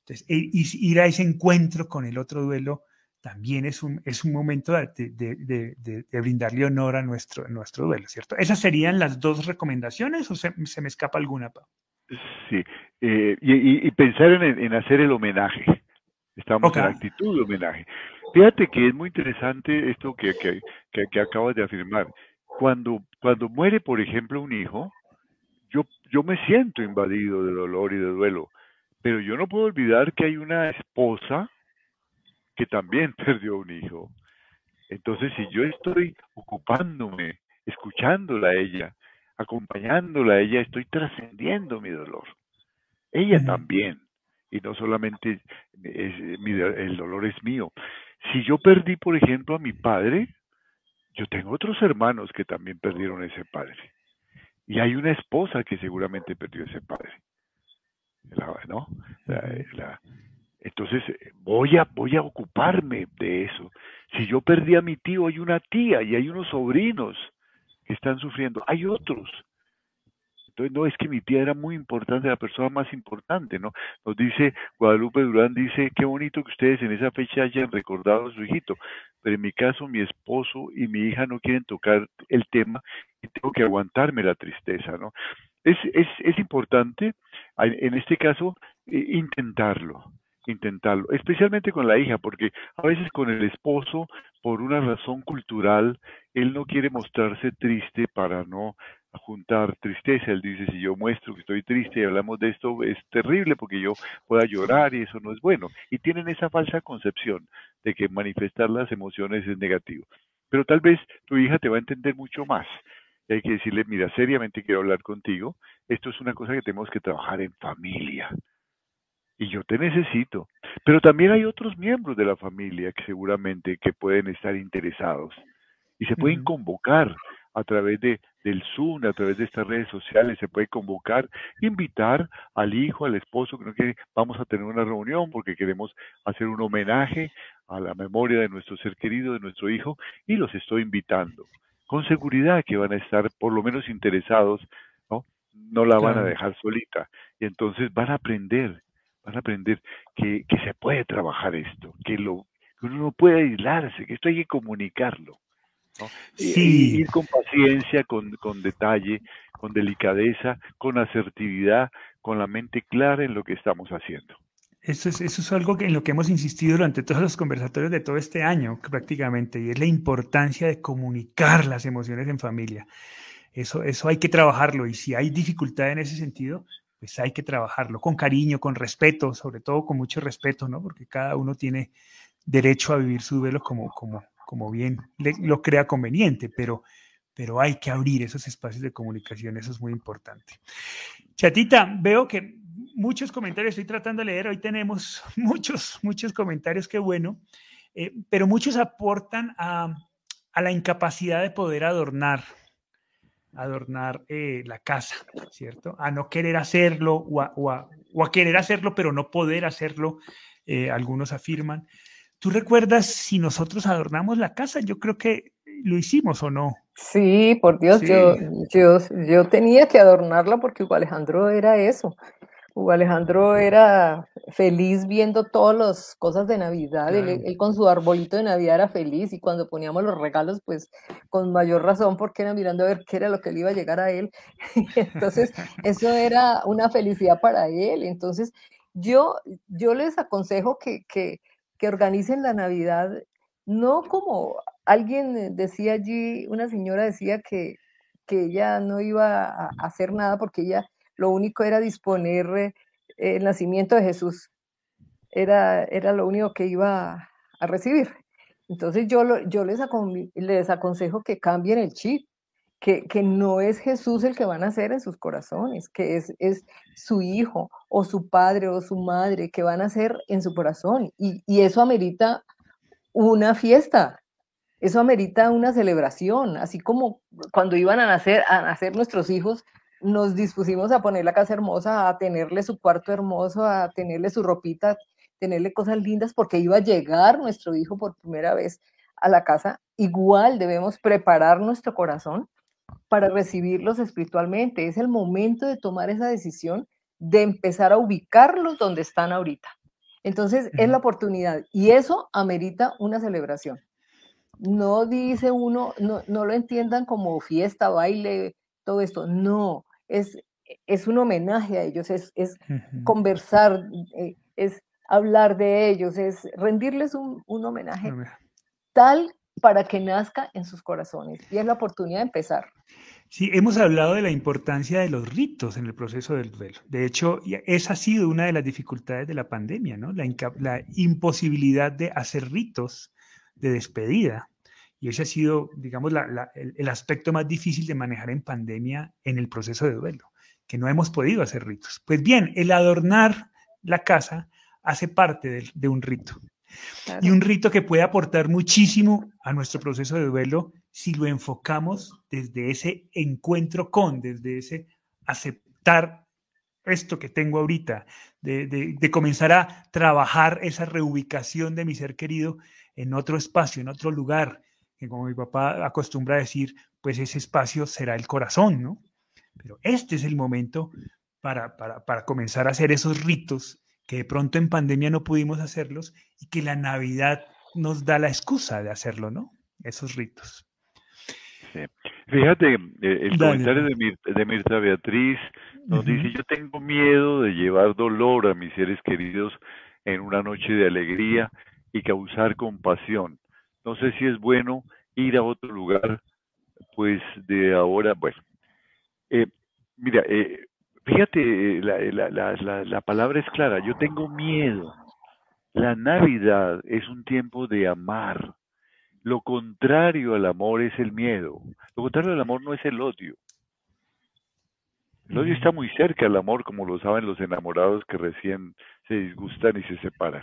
Entonces, ir a ese encuentro con el otro duelo también es un, es un momento de, brindarle honor a nuestro, nuestro duelo, ¿cierto? ¿Esas serían las dos recomendaciones o se, me escapa alguna, Pau? Sí, eh, y, pensar en, hacer el homenaje. Estamos en actitud de homenaje. Fíjate que es muy interesante esto que, que, acabas de afirmar. Cuando, cuando muere, por ejemplo, un hijo, yo, yo me siento invadido de dolor y de duelo, pero yo no puedo olvidar que hay una esposa que también (laughs) perdió un hijo. Entonces, si yo estoy ocupándome, escuchándola a ella, acompañándola a ella, estoy trascendiendo mi dolor. Ella también. Y no solamente el dolor es mío. Si yo perdí, por ejemplo, a mi padre, yo tengo otros hermanos que también perdieron ese padre. Y hay una esposa que seguramente perdió ese padre. ¿no? la, entonces voy a, voy a ocuparme de eso. Si yo perdí a mi tío, hay una tía y hay unos sobrinos que están sufriendo. Hay otros. Entonces, no es que mi tía era muy importante, la persona más importante, ¿no? Nos dice, Guadalupe Durán dice, qué bonito que ustedes en esa fecha hayan recordado a su hijito, pero en mi caso mi esposo y mi hija no quieren tocar el tema y tengo que aguantarme la tristeza, ¿no? Es, es, es importante, en este caso, intentarlo intentarlo, especialmente con la hija, porque a veces con el esposo, por una razón cultural, él no quiere mostrarse triste para no juntar tristeza. Él dice, si yo muestro que estoy triste y hablamos de esto, es terrible porque yo pueda llorar y eso no es bueno. Y tienen esa falsa concepción de que manifestar las emociones es negativo. Pero tal vez tu hija te va a entender mucho más. Y hay que decirle, mira, seriamente quiero hablar contigo. Esto es una cosa que tenemos que trabajar en familia y yo te necesito. Pero también hay otros miembros de la familia que seguramente que pueden estar interesados y se pueden convocar a través de, del Zoom, a través de estas redes sociales, se puede convocar, invitar al hijo, al esposo que no quiere, vamos a tener una reunión porque queremos hacer un homenaje a la memoria de nuestro ser querido, de nuestro hijo, y los estoy invitando. Con seguridad que van a estar por lo menos interesados, ¿no? No la van a dejar solita. Y entonces van a aprender van a aprender que, se puede trabajar esto, que, lo, uno no puede aislarse, que esto hay que comunicarlo. ¿no? Sí. ir con paciencia, con, con detalle, con delicadeza, con asertividad, con la mente clara en lo que estamos haciendo. Eso es, eso es algo que, en lo que hemos insistido durante todos los conversatorios de todo este año prácticamente, y es la importancia de comunicar las emociones en familia. Eso, eso hay que trabajarlo y si hay dificultad en ese sentido, pues hay que trabajarlo con cariño, con respeto, sobre todo con mucho respeto, ¿no? Porque cada uno tiene derecho a vivir su duelo como, como, como bien lo crea conveniente, pero, pero hay que abrir esos espacios de comunicación, eso es muy importante. Chatita, veo que muchos comentarios estoy tratando de leer, hoy tenemos (laughs) muchos, muchos comentarios, qué bueno, eh, pero muchos aportan a, a la incapacidad de poder adornar adornar eh, la casa, ¿cierto? A no querer hacerlo o a, querer hacerlo pero no poder hacerlo, eh, algunos afirman. ¿Tú recuerdas si nosotros adornamos la casa? Yo creo que lo hicimos o no. Sí, por Dios, yo, yo, yo tenía que adornarla porque Alejandro era eso. Hugo Alejandro era feliz viendo todas las cosas de Navidad. Él, con su arbolito de Navidad era feliz y cuando poníamos los regalos, pues con mayor razón porque era mirando a ver qué era lo que le iba a llegar a él. (laughs) Entonces, eso era una felicidad para él. Entonces, yo, yo les aconsejo que, que, que organicen la Navidad no como alguien decía allí, una señora decía que, que ella no iba a hacer nada porque ella lo único era disponer eh, el nacimiento de Jesús. Era, era lo único que iba a recibir. Entonces yo, yo les, les aconsejo que cambien el chip, que, que, no es Jesús el que van a hacer en sus corazones, que es, es su hijo o su padre o su madre que van a hacer en su corazón. Y, y eso amerita una fiesta, eso amerita una celebración, así como cuando iban a nacer, a nacer nuestros hijos, nos dispusimos a poner la casa hermosa, a tenerle su cuarto hermoso, a tenerle su ropita, tenerle cosas lindas, porque iba a llegar nuestro hijo por primera vez a la casa. Igual debemos preparar nuestro corazón para recibirlos espiritualmente. Es el momento de tomar esa decisión de empezar a ubicarlos donde están ahorita. Entonces es la oportunidad y eso amerita una celebración. No dice uno, no, no lo entiendan como fiesta, baile, todo esto. No, es, es un homenaje a ellos, es, es conversar, eh, es hablar de ellos, es rendirles un, un homenaje tal para que nazca en sus corazones. Y es la oportunidad de empezar. Sí, hemos hablado de la importancia de los ritos en el proceso del duelo. De hecho, esa ha sido una de las dificultades de la pandemia, ¿no? La, la imposibilidad de hacer ritos de despedida. Y ese ha sido, digamos, el, aspecto más difícil de manejar en pandemia en el proceso de duelo, que no hemos podido hacer ritos. Pues bien, el adornar la casa hace parte de, un rito. Y un rito que puede aportar muchísimo a nuestro proceso de duelo si lo enfocamos desde ese encuentro con, desde ese aceptar esto que tengo ahorita, de, de, comenzar a trabajar esa reubicación de mi ser querido en otro espacio, en otro lugar, que como mi papá acostumbra a decir, pues ese espacio será el corazón, ¿no? Pero este es el momento para, para, para comenzar a hacer esos ritos que de pronto en pandemia no pudimos hacerlos y que la Navidad nos da la excusa de hacerlo, ¿no? Esos ritos. Sí. Fíjate, eh, el comentario de de Mirta, Beatriz nos dice, yo tengo miedo de llevar dolor a mis seres queridos en una noche de alegría y causar compasión. No sé si es bueno ir a otro lugar, pues de ahora, bueno. Eh, mira, eh, fíjate, la, la, la, palabra es clara, yo tengo miedo. La Navidad es un tiempo de amar. Lo contrario al amor es el miedo. Lo contrario al amor no es el odio. El odio está muy cerca al amor, como lo saben los enamorados que recién se disgustan y se separan.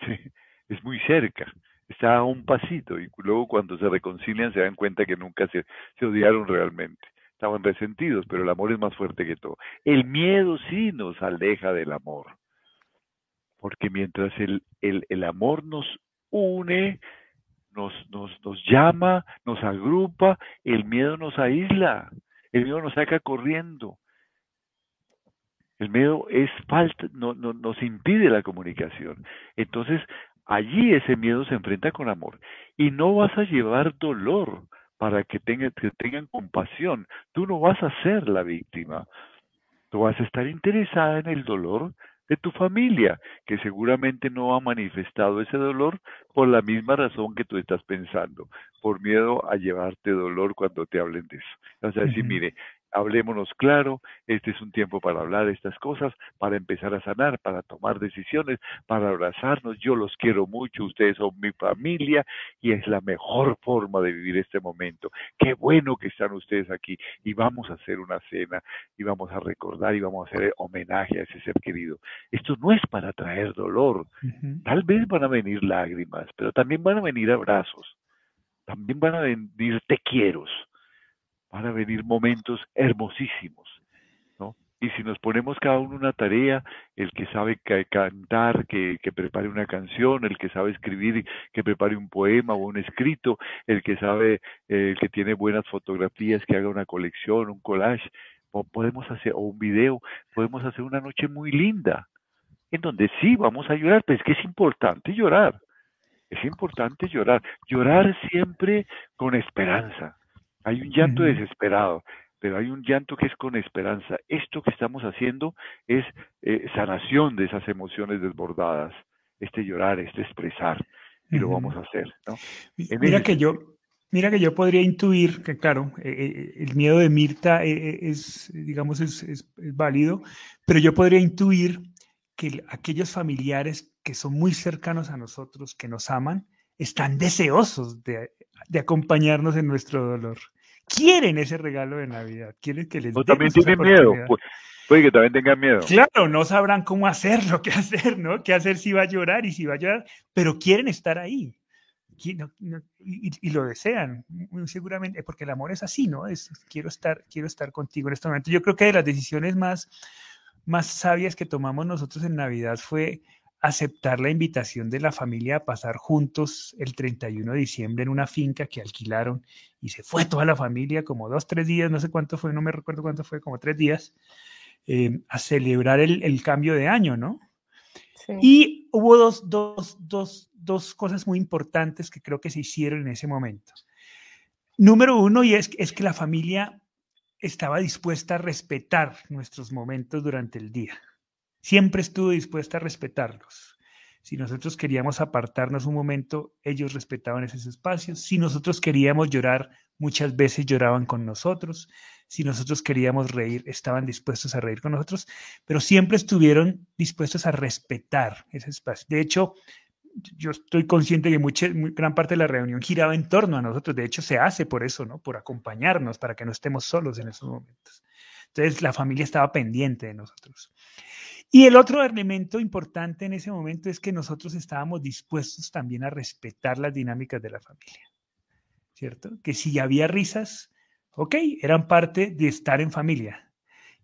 (laughs) Es muy cerca está a un pasito y luego cuando se reconcilian se dan cuenta que nunca se, odiaron realmente. Estaban resentidos, pero el amor es más fuerte que todo. El miedo sí nos aleja del amor, porque mientras el, el, el amor nos une, nos, nos, nos llama, nos agrupa, el miedo nos aísla, el miedo nos saca corriendo. El miedo es falta, no, no, nos impide la comunicación. Entonces, Allí ese miedo se enfrenta con amor y no vas a llevar dolor para que, tengan, que tengan compasión. Tú no vas a ser la víctima. Tú vas a estar interesada en el dolor de tu familia, que seguramente no ha manifestado ese dolor por la misma razón que tú estás pensando, por miedo a llevarte dolor cuando te hablen de eso. O sea, decir, mire, hablémonos claro, este es un tiempo para hablar de estas cosas, para empezar a sanar, para tomar decisiones, para abrazarnos, yo los quiero mucho, ustedes son mi familia y es la mejor forma de vivir este momento. Qué bueno que están ustedes aquí y vamos a hacer una cena y vamos a recordar y vamos a hacer homenaje a ese ser querido. Esto no es para traer dolor, tal vez van a venir lágrimas, pero también van a venir abrazos, también van a venir te quiero van a venir momentos hermosísimos, ¿no? y si nos ponemos cada uno una tarea, el que sabe cantar, que, que, prepare una canción, el que sabe escribir, que prepare un poema o un escrito, el que sabe, eh, el que tiene buenas fotografías, que haga una colección, un collage, podemos hacer, o un video, podemos hacer una noche muy linda, en donde sí vamos a llorar, pero es que es importante llorar, es importante llorar, llorar siempre con esperanza. Hay un llanto desesperado, pero hay un llanto que es con esperanza. Esto que estamos haciendo es eh, sanación de esas emociones desbordadas, este llorar, este expresar, y lo vamos a hacer. Mira que yo, mira que yo podría intuir que, claro, eh, eh, el miedo de Mirta es, digamos, es, es, válido, pero yo podría intuir que aquellos familiares que son muy cercanos a nosotros, que nos aman, están deseosos de, de acompañarnos en nuestro dolor quieren ese regalo de Navidad, quieren que les O también tienen miedo, puede que también tengan miedo. Claro, no sabrán cómo hacerlo, (laughs) qué hacer, ¿no? Qué hacer si va a llorar y si va a llorar, pero quieren estar ahí. Y, lo desean, muy seguramente, porque el amor es así, ¿no? Es quiero estar, quiero estar contigo en este momento. Yo creo que de las decisiones más, más sabias que tomamos nosotros en Navidad fue aceptar la invitación de la familia a pasar juntos el 31 de diciembre en una finca que alquilaron y se fue toda la familia, como dos, tres días, no sé cuánto fue, no me recuerdo cuánto fue, como tres días, eh, a celebrar el, cambio de año, ¿no? Y hubo dos, dos, dos, dos, cosas muy importantes que creo que se hicieron en ese momento. Número uno, y es, es que la familia estaba dispuesta a respetar nuestros momentos durante el día siempre estuvo dispuesta a respetarlos. Si nosotros queríamos apartarnos un momento, ellos respetaban esos espacios. Si nosotros queríamos llorar, muchas veces lloraban con nosotros. Si nosotros queríamos reír, estaban dispuestos a reír con nosotros, pero siempre estuvieron dispuestos a respetar ese espacio. De hecho, yo estoy consciente que mucha, gran parte de la reunión giraba en torno a nosotros. De hecho, se hace por eso, ¿no? Por acompañarnos, para que no estemos solos en esos momentos. Entonces, la familia estaba pendiente de nosotros. Y el otro elemento importante en ese momento es que nosotros estábamos dispuestos también a respetar las dinámicas de la familia, ¿cierto? Que si había risas, ok, eran parte de estar en familia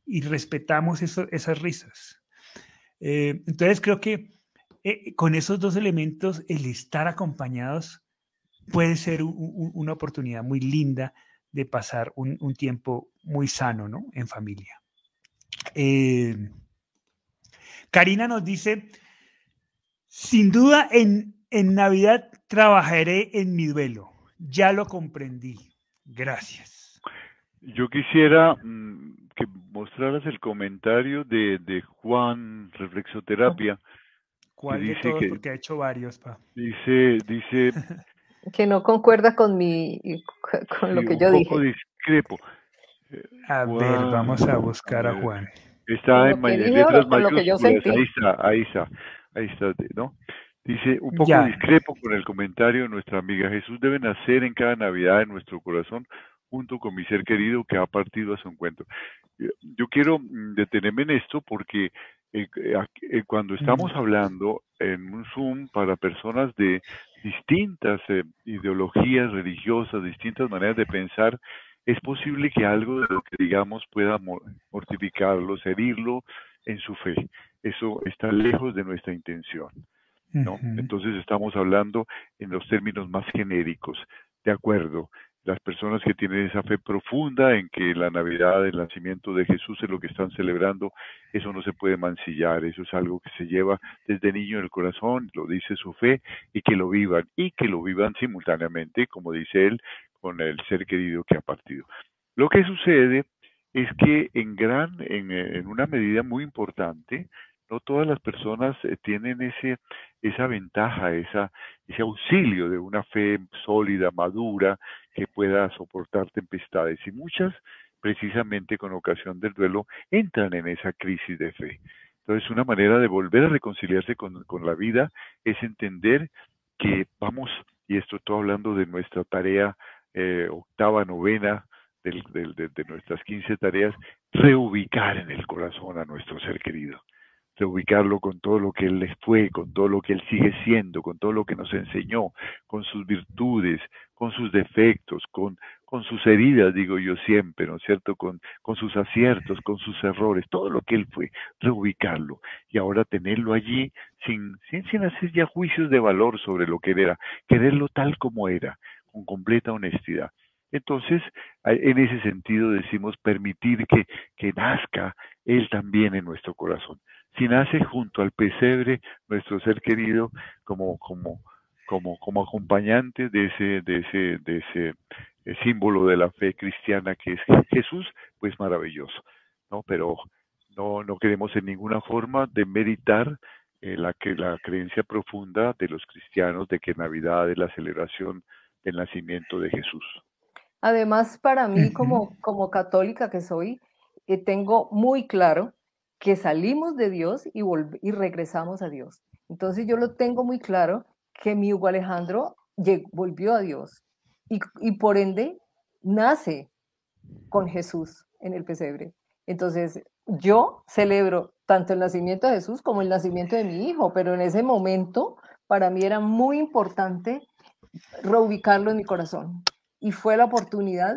y respetamos esas risas. Eh, entonces creo que eh, con esos dos elementos, el estar acompañados puede ser una oportunidad muy linda de pasar un, tiempo muy sano, ¿no? En familia. Eh, Karina nos dice, sin duda en, en Navidad trabajaré en mi duelo. Ya lo comprendí. Gracias. Yo quisiera mm, que mostraras el comentario de, de Juan Reflexoterapia. ¿Cuál de todos? Porque ha hecho varios, pa. Dice, dice... (laughs) que no concuerda con mi, con lo que yo un poco discrepo. A ver, vamos a buscar a Juan. Está en letras mayúsculas, ahí está, ahí está, ahí está, ¿no? Dice, un poco discrepo con el comentario de nuestra amiga, Jesús. Debe nacer en cada Navidad en nuestro corazón junto con mi ser querido que ha partido a su encuentro. Yo quiero mm, detenerme en esto porque eh, eh, cuando estamos hablando en un Zoom para personas de distintas eh, ideologías religiosas, distintas maneras de pensar, es posible que algo de lo que digamos pueda mortificarlo, herirlo en su fe. Eso está lejos de nuestra intención. ¿no? Entonces estamos hablando en los términos más genéricos. De acuerdo, las personas que tienen esa fe profunda en que la Navidad, el nacimiento de Jesús es lo que están celebrando, eso no se puede mancillar, eso es algo que se lleva desde niño en el corazón, lo dice su fe, y que lo vivan, y que lo vivan simultáneamente, como dice él, con el ser querido que ha partido. Lo que sucede es que en gran, en, en una medida muy importante, no todas las personas eh, tienen ese, esa ventaja, esa, ese auxilio de una fe sólida, madura, que pueda soportar tempestades. Y muchas, precisamente con ocasión del duelo, entran en esa crisis de fe. Entonces, una manera de volver a reconciliarse con, con la vida es entender que vamos, y esto estoy hablando de nuestra tarea eh, octava, novena del, de, nuestras 15 tareas, reubicar en el corazón a nuestro ser querido, reubicarlo con todo lo que él fue, con todo lo que él sigue siendo, con todo lo que nos enseñó, con sus virtudes, con sus defectos, con, sus heridas, digo yo siempre, ¿no es cierto? Con, con sus aciertos, con sus errores, todo lo que él fue, reubicarlo y ahora tenerlo allí sin, sin, sin hacer ya juicios de valor sobre lo que él era, quererlo tal como era, con completa honestidad. Entonces, en ese sentido decimos permitir que, que nazca Él también en nuestro corazón. Si nace junto al pesebre, nuestro ser querido, como, como, como, como acompañante de ese, de ese, de ese el símbolo de la fe cristiana que es Jesús, pues maravilloso, ¿no? Pero no, no queremos en ninguna forma demeritar eh, la, que, la creencia profunda de los cristianos de que Navidad es la celebración del nacimiento de Jesús. Además, para mí, como, como católica que soy, eh, tengo muy claro que salimos de Dios y, y regresamos a Dios. Entonces yo lo tengo muy claro que mi Hugo Alejandro volvió a Dios y, por ende nace con Jesús en el pesebre. Entonces, yo celebro tanto el nacimiento de Jesús como el nacimiento de mi hijo, pero en ese momento para mí era muy importante reubicarlo en mi corazón. Y fue la oportunidad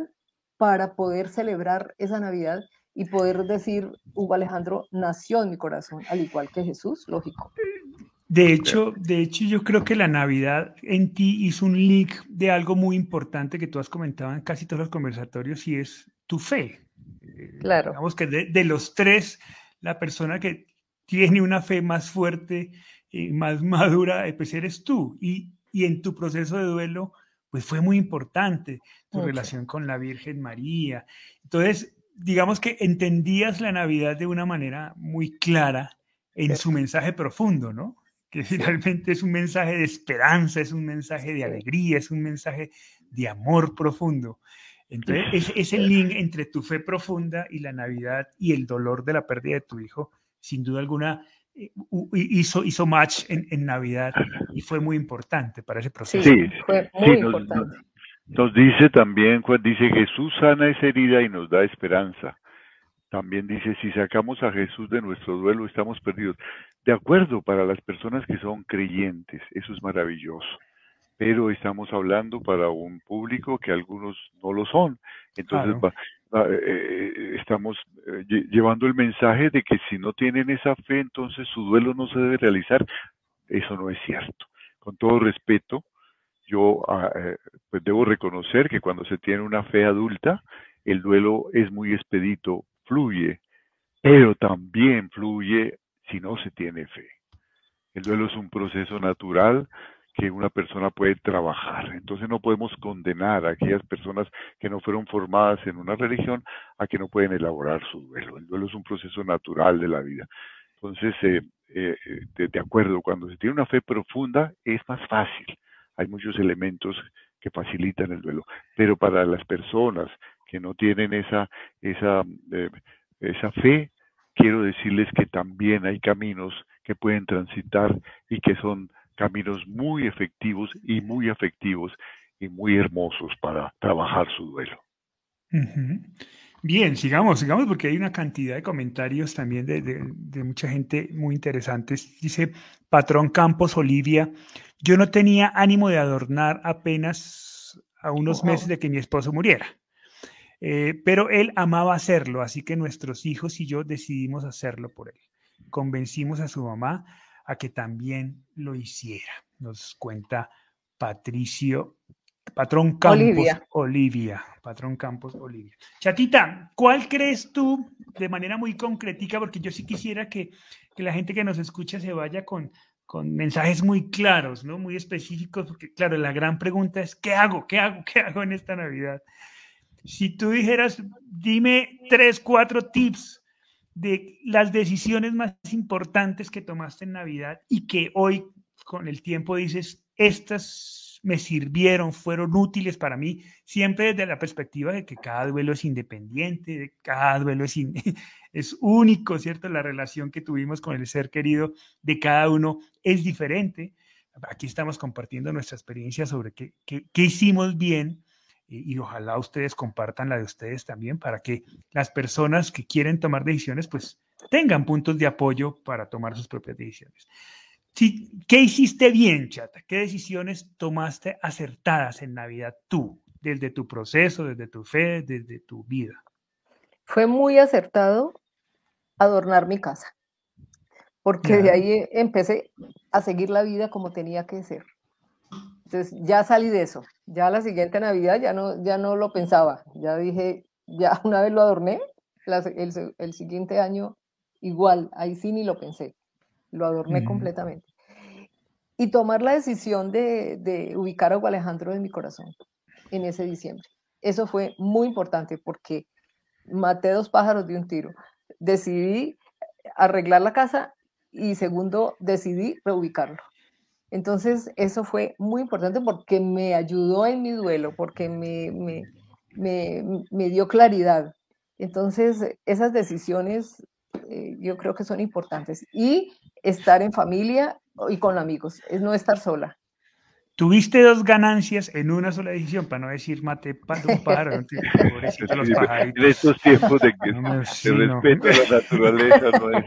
para poder celebrar esa Navidad y poder decir, Hugo Alejandro nació en mi corazón, al igual que Jesús, lógico. De hecho, de hecho, yo creo que la Navidad en ti hizo un link de algo muy importante que tú has comentado en casi todos los conversatorios y es tu fe. Eh, claro. Digamos que de, los tres, la persona que tiene una fe más fuerte y más (laughs) madura, eh, pues eres tú. Y, y, en tu proceso de duelo, pues fue muy importante tu relación con la Virgen María. Entonces, digamos que entendías la Navidad de una manera muy clara en su mensaje profundo, ¿no? que finalmente es un mensaje de esperanza, es un mensaje de alegría, es un mensaje de amor profundo. Entonces, ese, link entre tu fe profunda y la Navidad y el dolor de la pérdida de tu hijo, sin duda alguna, hizo, hizo match en, Navidad y fue muy importante para ese proceso. Sí, fue muy importante. nos, dice también, dice Jesús sana esa herida y nos da esperanza. También dice, si sacamos a Jesús de nuestro duelo, estamos perdidos. De acuerdo, para las personas que son creyentes, eso es maravilloso. Pero estamos hablando para un público que algunos no lo son. Entonces eh, eh, estamos eh, llevando el mensaje de que si no tienen esa fe, entonces su duelo no se debe realizar. Eso no es cierto. Con todo respeto, yo ah, pues debo reconocer que cuando se tiene una fe adulta, el duelo es muy expedito fluye, pero también fluye si no se tiene fe. El duelo es un proceso natural que una persona puede trabajar. Entonces no podemos condenar a aquellas personas que no fueron formadas en una religión a que no pueden elaborar su duelo. El duelo es un proceso natural de la vida. Entonces, eh, eh, de, de, acuerdo, cuando se tiene una fe profunda es más fácil. Hay muchos elementos que facilitan el duelo. Pero para las personas que no tienen esa, esa, eh, esa fe, quiero decirles que también hay caminos que pueden transitar y que son caminos muy efectivos y muy afectivos y muy hermosos para trabajar su duelo. Bien, sigamos, sigamos porque hay una cantidad de comentarios también de, de, mucha gente muy interesantes. Dice Patrón Campos Olivia, yo no tenía ánimo de adornar apenas a unos meses de que mi esposo muriera. Eh, pero él amaba hacerlo, así que nuestros hijos y yo decidimos hacerlo por él. Convencimos a su mamá a que también lo hiciera. Nos cuenta Patricio, Patrón Campos Olivia. Patrón Campos Olivia. Chatita, ¿cuál crees tú de manera muy concretica? Porque yo sí quisiera que, que la gente que nos escucha se vaya con, con mensajes muy claros, ¿no? Muy específicos, porque claro, la gran pregunta es, ¿qué hago? ¿Qué hago? (laughs) ¿Qué hago en esta Navidad? Si tú dijeras, dime tres, cuatro tips de las decisiones más importantes que tomaste en Navidad y que hoy con el tiempo dices, estas me sirvieron, fueron útiles para mí, siempre desde la perspectiva de que cada duelo es independiente, cada duelo es, (laughs) es único, ¿cierto? La relación que tuvimos con el ser querido de cada uno es diferente. Aquí estamos compartiendo nuestra experiencia sobre qué, qué hicimos bien, y, ojalá ustedes compartan la de ustedes también para que las personas que quieren tomar decisiones pues tengan puntos de apoyo para tomar sus propias decisiones. ¿Qué hiciste bien, chata? ¿Qué decisiones tomaste acertadas en Navidad tú? desde tu proceso, desde tu fe, desde tu vida? Fue muy acertado adornar mi casa, porque de ahí empecé a seguir la vida como tenía que ser. Entonces ya salí de eso. Ya la siguiente Navidad ya no, ya no lo pensaba. Ya dije, ya (laughs) una vez lo adorné, el, siguiente año igual, ahí sí ni lo pensé. Lo adorné completamente. Y tomar la decisión de, de ubicar a Hugo Alejandro en mi corazón en ese diciembre. Eso fue muy importante porque maté dos pájaros de un tiro. Decidí arreglar la casa y segundo, decidí reubicarlo. Entonces, eso fue muy importante porque me ayudó en mi duelo, porque me, me, me, me dio claridad. Entonces, esas decisiones eh, yo creo que son importantes. Y estar en familia y con amigos, es no estar sola. Tuviste dos ganancias en una sola decisión, para no decir mate un pájaro, (laughs) pobrecito los pajaritos. En estos tiempos de que (laughs) no, sí, respeto a la naturaleza, no es.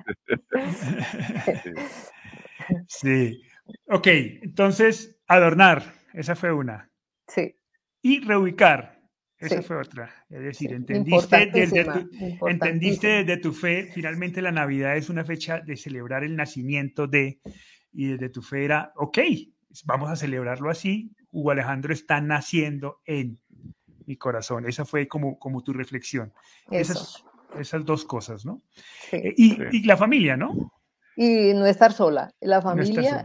(laughs) sí. Ok, entonces, adornar, esa fue una. Sí. Y reubicar, esa fue otra. Es decir, entendiste, desde tu, entendiste desde tu fe, finalmente la Navidad es una fecha de celebrar el nacimiento de, y desde tu fe era, ok, vamos a celebrarlo así, Hugo Alejandro está naciendo en mi corazón. Esa fue como, como tu reflexión. Esas, esas dos cosas, ¿no? Eh, y, y, la familia, ¿no? Y no estar sola. La familia,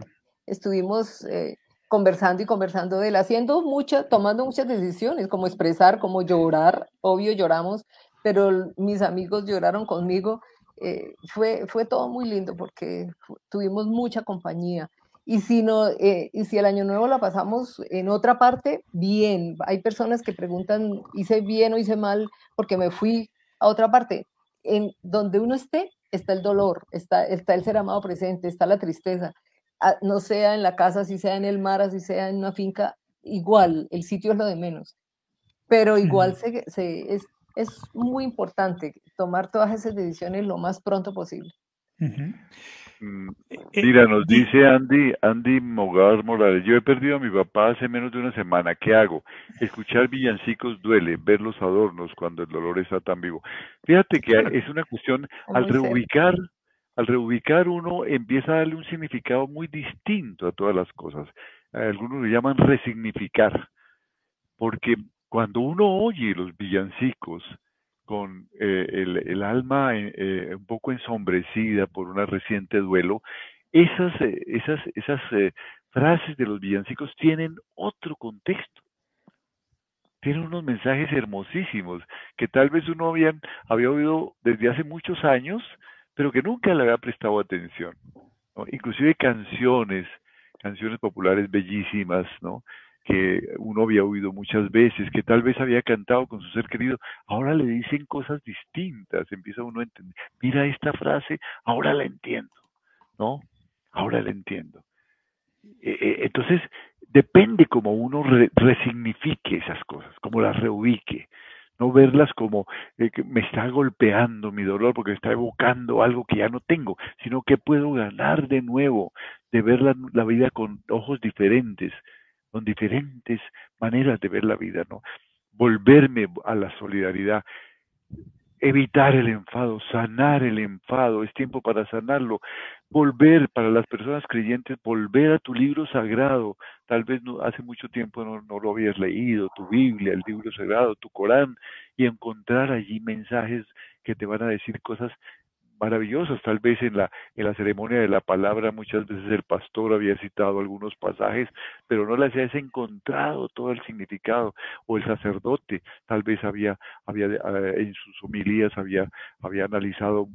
estuvimos eh, conversando y conversando de él, haciendo muchas, tomando muchas decisiones, como expresar, como llorar, obvio lloramos, pero mis amigos lloraron conmigo. Eh, fue, fue todo muy lindo porque tuvimos mucha compañía. Y si, no, eh, y si el año nuevo la pasamos en otra parte, bien. Hay personas que preguntan, ¿hice bien o hice mal porque me fui a otra parte? En donde uno esté, está el dolor, está, está el ser amado presente, está la tristeza no sea en la casa, si sea en el mar, así sea en una finca, igual, el sitio es lo de menos. Pero igual se, es, es, muy importante tomar todas esas decisiones lo más pronto posible. Mm, eh, mira, nos dice Andy, Andy Mogar Morales, yo he perdido a mi papá hace menos de una semana, ¿qué hago? Escuchar villancicos duele, ver los adornos cuando el dolor está tan vivo. Fíjate que es una cuestión, al reubicar, al reubicar uno empieza a darle un significado muy distinto a todas las cosas. Algunos lo llaman resignificar, porque cuando uno oye los villancicos con eh, el, alma eh, eh, un poco ensombrecida por un reciente duelo, esas, esas, esas frases de los villancicos tienen otro contexto tienen unos mensajes hermosísimos que tal vez uno había, había oído desde hace muchos años, pero que nunca le había prestado atención. Inclusive canciones, canciones populares bellísimas, ¿no? que uno había oído muchas veces, que tal vez había cantado con su ser querido, ahora le dicen cosas distintas, empieza uno a entender, mira esta frase, ahora la entiendo, ¿no? Ahora la entiendo. E, e, entonces, depende cómo uno resignifique esas cosas, cómo las reubique no verlas como eh, me está golpeando mi dolor porque está evocando algo que ya no tengo, sino que puedo ganar de nuevo, de ver la, la, vida con ojos diferentes, con diferentes maneras de ver la vida, ¿no? Volverme a la solidaridad, evitar el enfado, sanar el enfado, es tiempo para sanarlo, volver para las personas creyentes, volver a tu libro sagrado, tal vez no, hace mucho tiempo no, no, lo habías leído, tu Biblia, el libro sagrado, tu Corán, y encontrar allí mensajes que te van a decir cosas maravillosas. Tal vez en la, en la ceremonia de la palabra muchas veces el pastor había citado algunos pasajes, pero no les habías encontrado todo el significado, o el sacerdote tal vez había, había eh, en sus homilías había, había analizado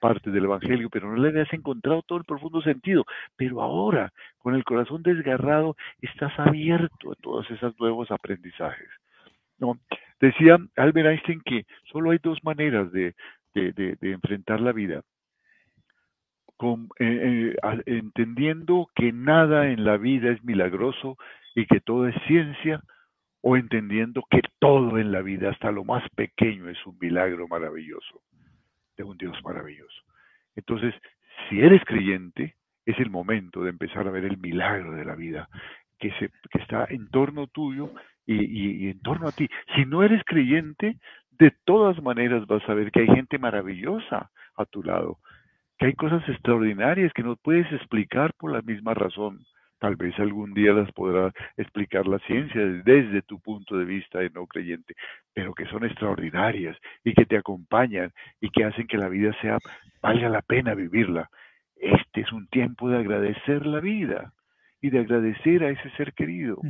parte del Evangelio, pero no le habías encontrado todo el profundo sentido. Pero ahora, con el corazón desgarrado, estás abierto a todos esos nuevos aprendizajes. ¿no? Decía Albert Einstein que solo hay dos maneras de, de, enfrentar la vida, con, eh, eh, entendiendo que nada en la vida es milagroso y que todo es ciencia, o entendiendo que todo en la vida, hasta lo más pequeño, es un milagro maravilloso, de un Dios maravilloso. Entonces, si eres creyente, es el momento de empezar a ver el milagro de la vida que, se, que está en torno tuyo y, en torno a ti. Si no eres creyente, de todas maneras vas a ver que hay gente maravillosa a tu lado, que hay cosas extraordinarias que no puedes explicar por la misma razón. Tal vez algún día las podrá explicar la ciencia desde tu punto de vista de no creyente, pero que son extraordinarias y que te acompañan y que hacen que la vida sea valga la pena vivirla. Este es un tiempo de agradecer la vida y de agradecer a ese ser querido,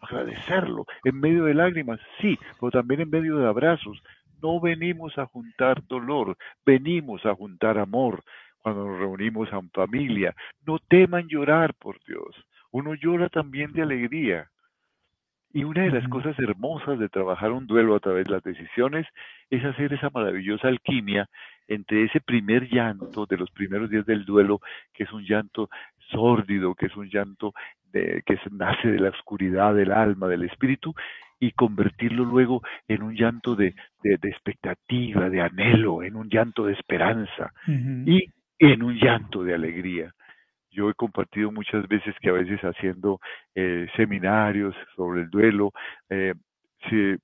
agradecerlo en medio de lágrimas, sí, pero también en medio de abrazos. No venimos a juntar dolor, venimos a juntar amor cuando nos reunimos en familia. No teman llorar, por Dios. Uno llora también de alegría. Y una de las cosas hermosas de trabajar un duelo a través de las decisiones es hacer esa maravillosa alquimia entre ese primer llanto de los primeros días del duelo, que es un llanto sórdido, que es un llanto de, que nace de la oscuridad del alma, del espíritu, y convertirlo luego en un llanto de, de, expectativa, de anhelo, en un llanto de esperanza y en un llanto de alegría. Yo he compartido muchas veces que a veces haciendo eh, seminarios sobre el duelo, eh, se,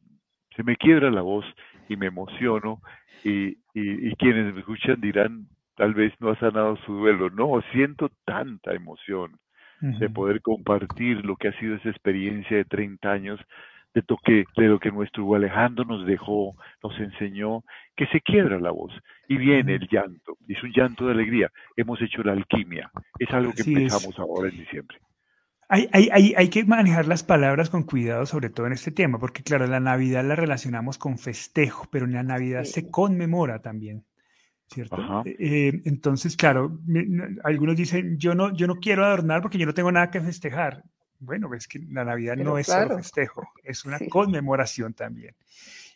se, me quiebra la voz y me emociono y, y, quienes me escuchan dirán, tal vez no ha sanado su duelo. No, siento tanta emoción de poder compartir lo que ha sido esa experiencia de 30 años de, toque, de lo que nuestro Alejandro nos dejó, nos enseñó, que se quiebra la voz y viene el llanto, es un llanto de alegría. Hemos hecho la alquimia, es algo que empezamos ahora en diciembre. Hay, hay, hay, hay, que manejar las palabras con cuidado, sobre todo en este tema, porque claro, la Navidad la relacionamos con festejo, pero en la Navidad se conmemora también, ¿cierto? Eh, entonces, claro, algunos dicen, yo no, yo no quiero adornar porque yo no tengo nada que festejar. Bueno, es que la Navidad no es solo festejo, es una conmemoración también.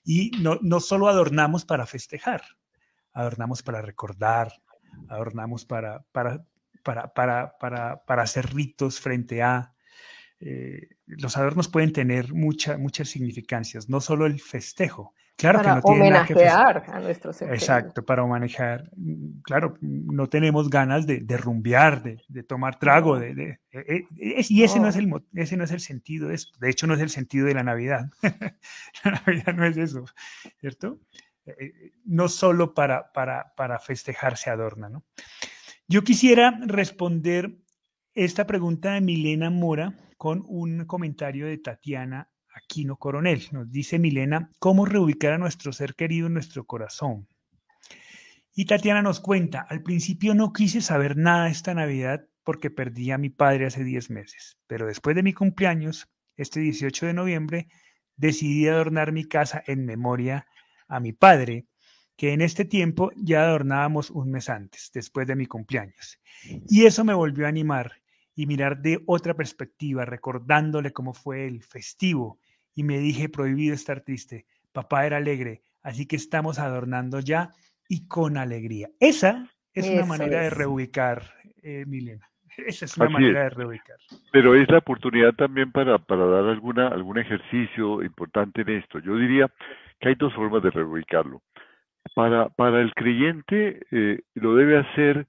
Y no, no solo adornamos para festejar, adornamos para recordar, adornamos para, para, para, para, para, para hacer ritos frente a... Eh, los adornos pueden tener mucha, muchas significancias, no solo el festejo, Claro para que no homenajear a nuestros Exacto, para homenajear. Claro, no tenemos ganas de, de rumbear, de, de, tomar trago, de, de eh, eh, y ese no. es el ese no es el sentido de esto. De hecho, no es el sentido de la Navidad. (laughs) la Navidad no es eso, ¿cierto? Eh, no solo para, para, para festejar se adorna, ¿no? Yo quisiera responder esta pregunta de Milena Mora con un comentario de Tatiana Aquino Coronel. Nos dice Milena, ¿cómo reubicar a nuestro ser querido en nuestro corazón? Y Tatiana nos cuenta, al principio no quise saber nada esta Navidad porque perdí a mi padre hace 10 meses, pero después de mi cumpleaños, este 18 de noviembre, decidí adornar mi casa en memoria a mi padre, que en este tiempo ya adornábamos un mes antes, después de mi cumpleaños. Y eso me volvió a animar y mirar de otra perspectiva, recordándole cómo fue el festivo. Y me dije, prohibido estar triste. Papá era alegre, así que estamos adornando ya y con alegría. Esa es una manera de reubicar, eh, Milena. (laughs) Esa es una manera de reubicar. Pero es la oportunidad también para, para dar alguna, algún ejercicio importante en esto. Yo diría que hay dos formas de reubicarlo. Para, para el creyente eh, lo debe hacer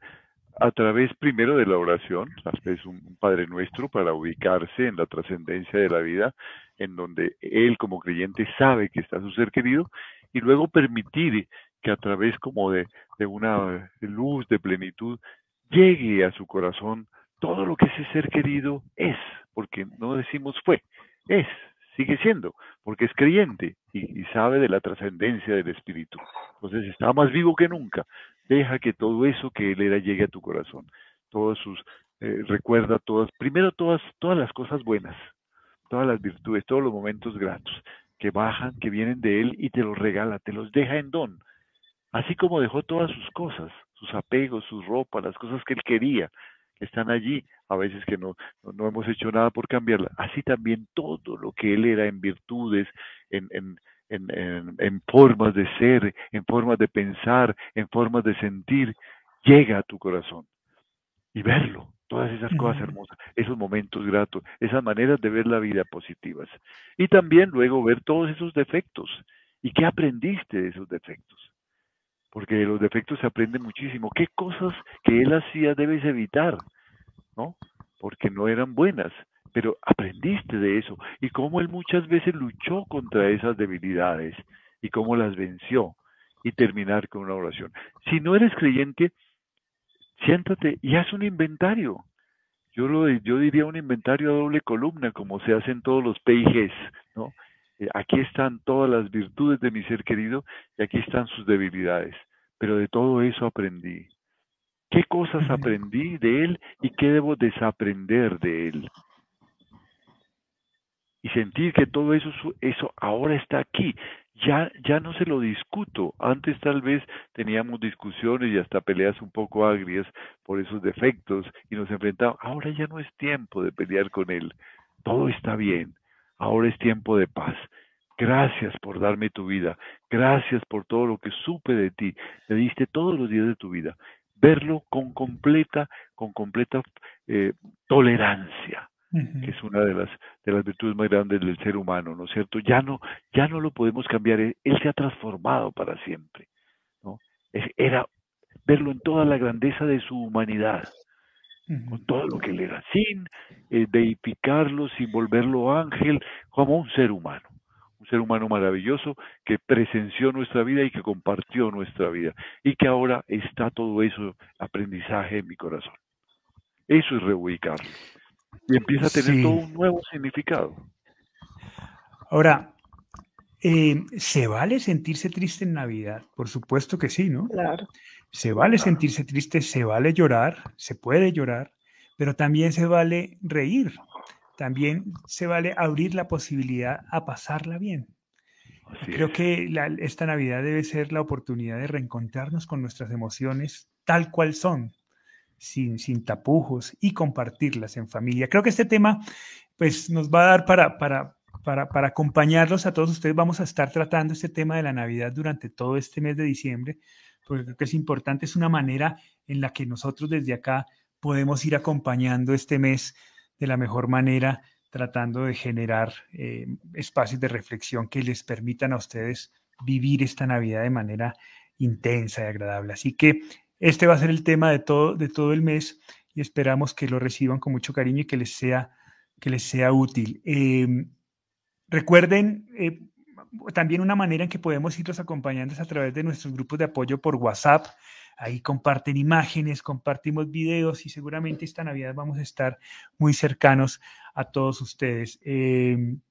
a través primero de la oración, tal vez un Padre Nuestro para ubicarse en la trascendencia de la vida, en donde él como creyente sabe que está su ser querido, y luego permitir que a través como de, de una luz de plenitud llegue a su corazón todo lo que ese ser querido es, porque no decimos fue, es, sigue siendo, porque es creyente y, y sabe de la trascendencia del Espíritu. Entonces está más vivo que nunca. Deja que todo eso que él era llegue a tu corazón. Todos sus, eh, recuerda todas, primero todas, todas las cosas buenas, todas las virtudes, todos los momentos gratos que bajan, que vienen de él y te los regala, te los deja en don. Así como dejó todas sus cosas, sus apegos, sus ropas, las cosas que él quería, que están allí, a veces que no, no, hemos hecho nada por cambiarla. Así también todo lo que él era en virtudes, en, en, en, formas de ser, en formas de pensar, en formas de sentir, llega a tu corazón. Y verlo, todas esas cosas hermosas, esos momentos gratos, esas maneras de ver la vida positivas. Y también luego ver todos esos defectos. ¿Y qué aprendiste de esos defectos? Porque de los defectos se aprende muchísimo. ¿Qué cosas que él hacía debes evitar? ¿No? Porque no eran buenas. Pero aprendiste de eso y cómo él muchas veces luchó contra esas debilidades y cómo las venció y terminar con una oración. Si no eres creyente, siéntate y haz un inventario. Yo, lo, yo diría un inventario a doble columna, como se hacen todos los PIGs, ¿no? Eh, aquí están todas las virtudes de mi ser querido y aquí están sus debilidades. Pero de todo eso aprendí. ¿Qué cosas aprendí de él y qué debo desaprender de él? Y sentir que todo eso, eso ahora está aquí ya, ya no se lo discuto. Antes tal vez teníamos discusiones y hasta peleas un poco agrias por esos defectos y nos enfrentábamos. Ahora ya no es tiempo de pelear con él. Todo está bien. Ahora es tiempo de paz. Gracias por darme tu vida. Gracias por todo lo que supe de ti. Me diste todos los días de tu vida. Verlo con completa, con completa eh, tolerancia que es una de las, de las virtudes más grandes del ser humano, ¿no es cierto? Ya no, ya no lo podemos cambiar, él, se ha transformado para siempre, ¿no? era verlo en toda la grandeza de su humanidad, con todo lo que él era, sin eh, deificarlo, sin volverlo ángel, como un ser humano, un ser humano maravilloso que presenció nuestra vida y que compartió nuestra vida, y que ahora está todo eso aprendizaje en mi corazón. Eso es reubicarlo y empieza a tener todo un nuevo significado. Ahora, eh, ¿se vale sentirse triste en Navidad? Por supuesto que sí, ¿no? Claro. Se vale sentirse triste, se vale llorar, se puede llorar, pero también se vale reír, también se vale abrir la posibilidad a pasarla bien. Creo que esta Navidad debe ser la oportunidad de reencontrarnos con nuestras emociones tal cual son, sin, tapujos y compartirlas en familia. Creo que este tema pues, nos va a dar para, para, para, para acompañarlos a todos ustedes. Vamos a estar tratando este tema de la Navidad durante todo este mes de diciembre, porque creo que es importante, es una manera en la que nosotros desde acá podemos ir acompañando este mes de la mejor manera, tratando de generar eh, espacios de reflexión que les permitan a ustedes vivir esta Navidad de manera intensa y agradable. Así que este va a ser el tema de todo, de todo el mes y esperamos que lo reciban con mucho cariño y que les sea, que les sea útil. Em, recuerden, eh, también una manera en que podemos irlos acompañando es a través de nuestros grupos de apoyo por WhatsApp. Ahí comparten imágenes, compartimos videos y seguramente esta Navidad vamos a estar muy cercanos a todos ustedes. Em,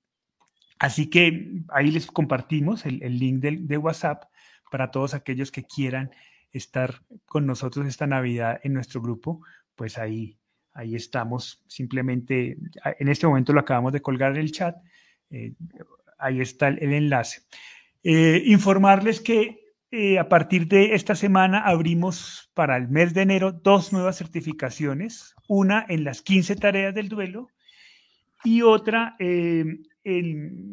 así que ahí les compartimos el, link de WhatsApp para todos aquellos que quieran estar con nosotros esta Navidad en nuestro grupo, pues ahí, ahí estamos. Simplemente en este momento lo acabamos de colgar en el chat. Eh, ahí está el, enlace. Eh, informarles que eh, a partir de esta semana abrimos para el mes de enero dos nuevas certificaciones, una en las 15 tareas del duelo y otra en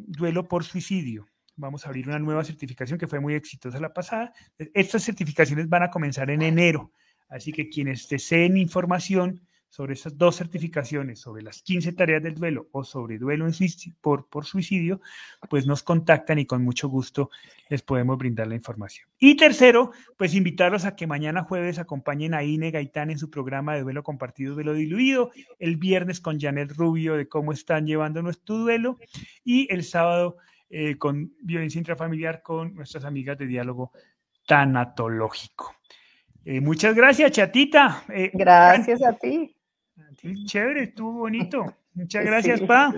duelo por suicidio vamos a abrir una nueva certificación que fue muy exitosa la pasada. Estas certificaciones van a comenzar en enero, así que quienes deseen información sobre esas dos certificaciones, sobre las 15 tareas del duelo o sobre duelo en por, por suicidio, pues nos contactan y con mucho gusto les podemos brindar la información. Y tercero, pues invitarlos a que mañana jueves acompañen a Ine Gaitán en su programa de duelo compartido, duelo diluido, el viernes con Janet Rubio de cómo están llevando nuestro duelo y el sábado eh, con violencia intrafamiliar con nuestras amigas de diálogo tanatológico. Eh, muchas gracias, chatita. Eh, gracias a ti. Chévere, estuvo bonito. Muchas (laughs) gracias, Pa.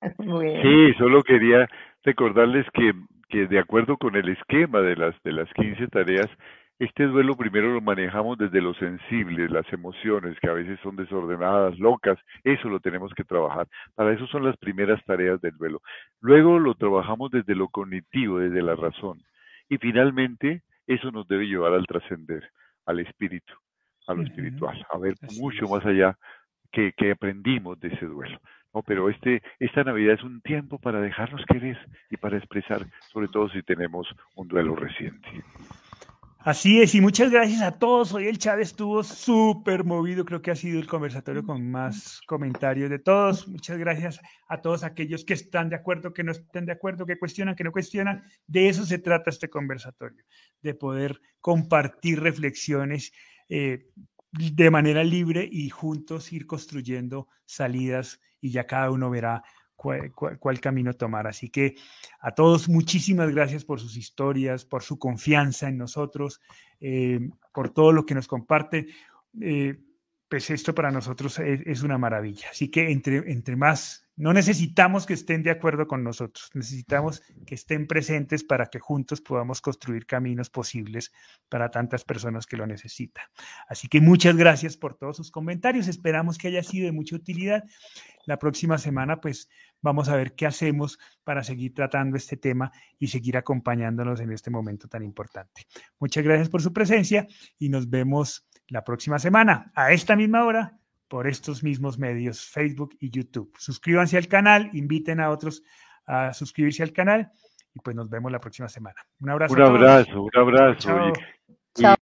Sí, solo quería recordarles que, que de acuerdo con el esquema de las, de las 15 tareas, este duelo primero lo manejamos desde lo sensible, las emociones que a veces son desordenadas, locas, eso lo tenemos que trabajar. Para eso son las primeras tareas del duelo. Luego lo trabajamos desde lo cognitivo, desde la razón. Y finalmente eso nos debe llevar al trascender, al espíritu, a lo espiritual, a ver mucho más allá que, que aprendimos de ese duelo. No, pero este, esta Navidad es un tiempo para dejarnos querer y para expresar, sobre todo si tenemos un duelo reciente. Así es, y muchas gracias a todos. Hoy el chat estuvo súper movido, creo que ha sido el conversatorio con más comentarios de todos. Muchas gracias a todos aquellos que están de acuerdo, que no estén de acuerdo, que cuestionan, que no cuestionan. De eso se trata este conversatorio, de poder compartir reflexiones eh, de manera libre y juntos ir construyendo salidas y ya cada uno verá cuál, camino tomar. Así que a todos muchísimas gracias por sus historias, por su confianza en nosotros, eh, por todo lo que nos comparte. Eh, pues esto para nosotros es, una maravilla. Así que entre, entre más no necesitamos que estén de acuerdo con nosotros, necesitamos que estén presentes para que juntos podamos construir caminos posibles para tantas personas que lo necesitan. Así que muchas gracias por todos sus comentarios, esperamos que haya sido de mucha utilidad. La próxima semana pues vamos a ver qué hacemos para seguir tratando este tema y seguir acompañándonos en este momento tan importante. Muchas gracias por su presencia y nos vemos la próxima semana a esta misma hora por estos mismos medios, Facebook y YouTube. Suscríbanse al canal, inviten a otros a suscribirse al canal y pues nos vemos la próxima semana. Un abrazo. Un abrazo, un abrazo.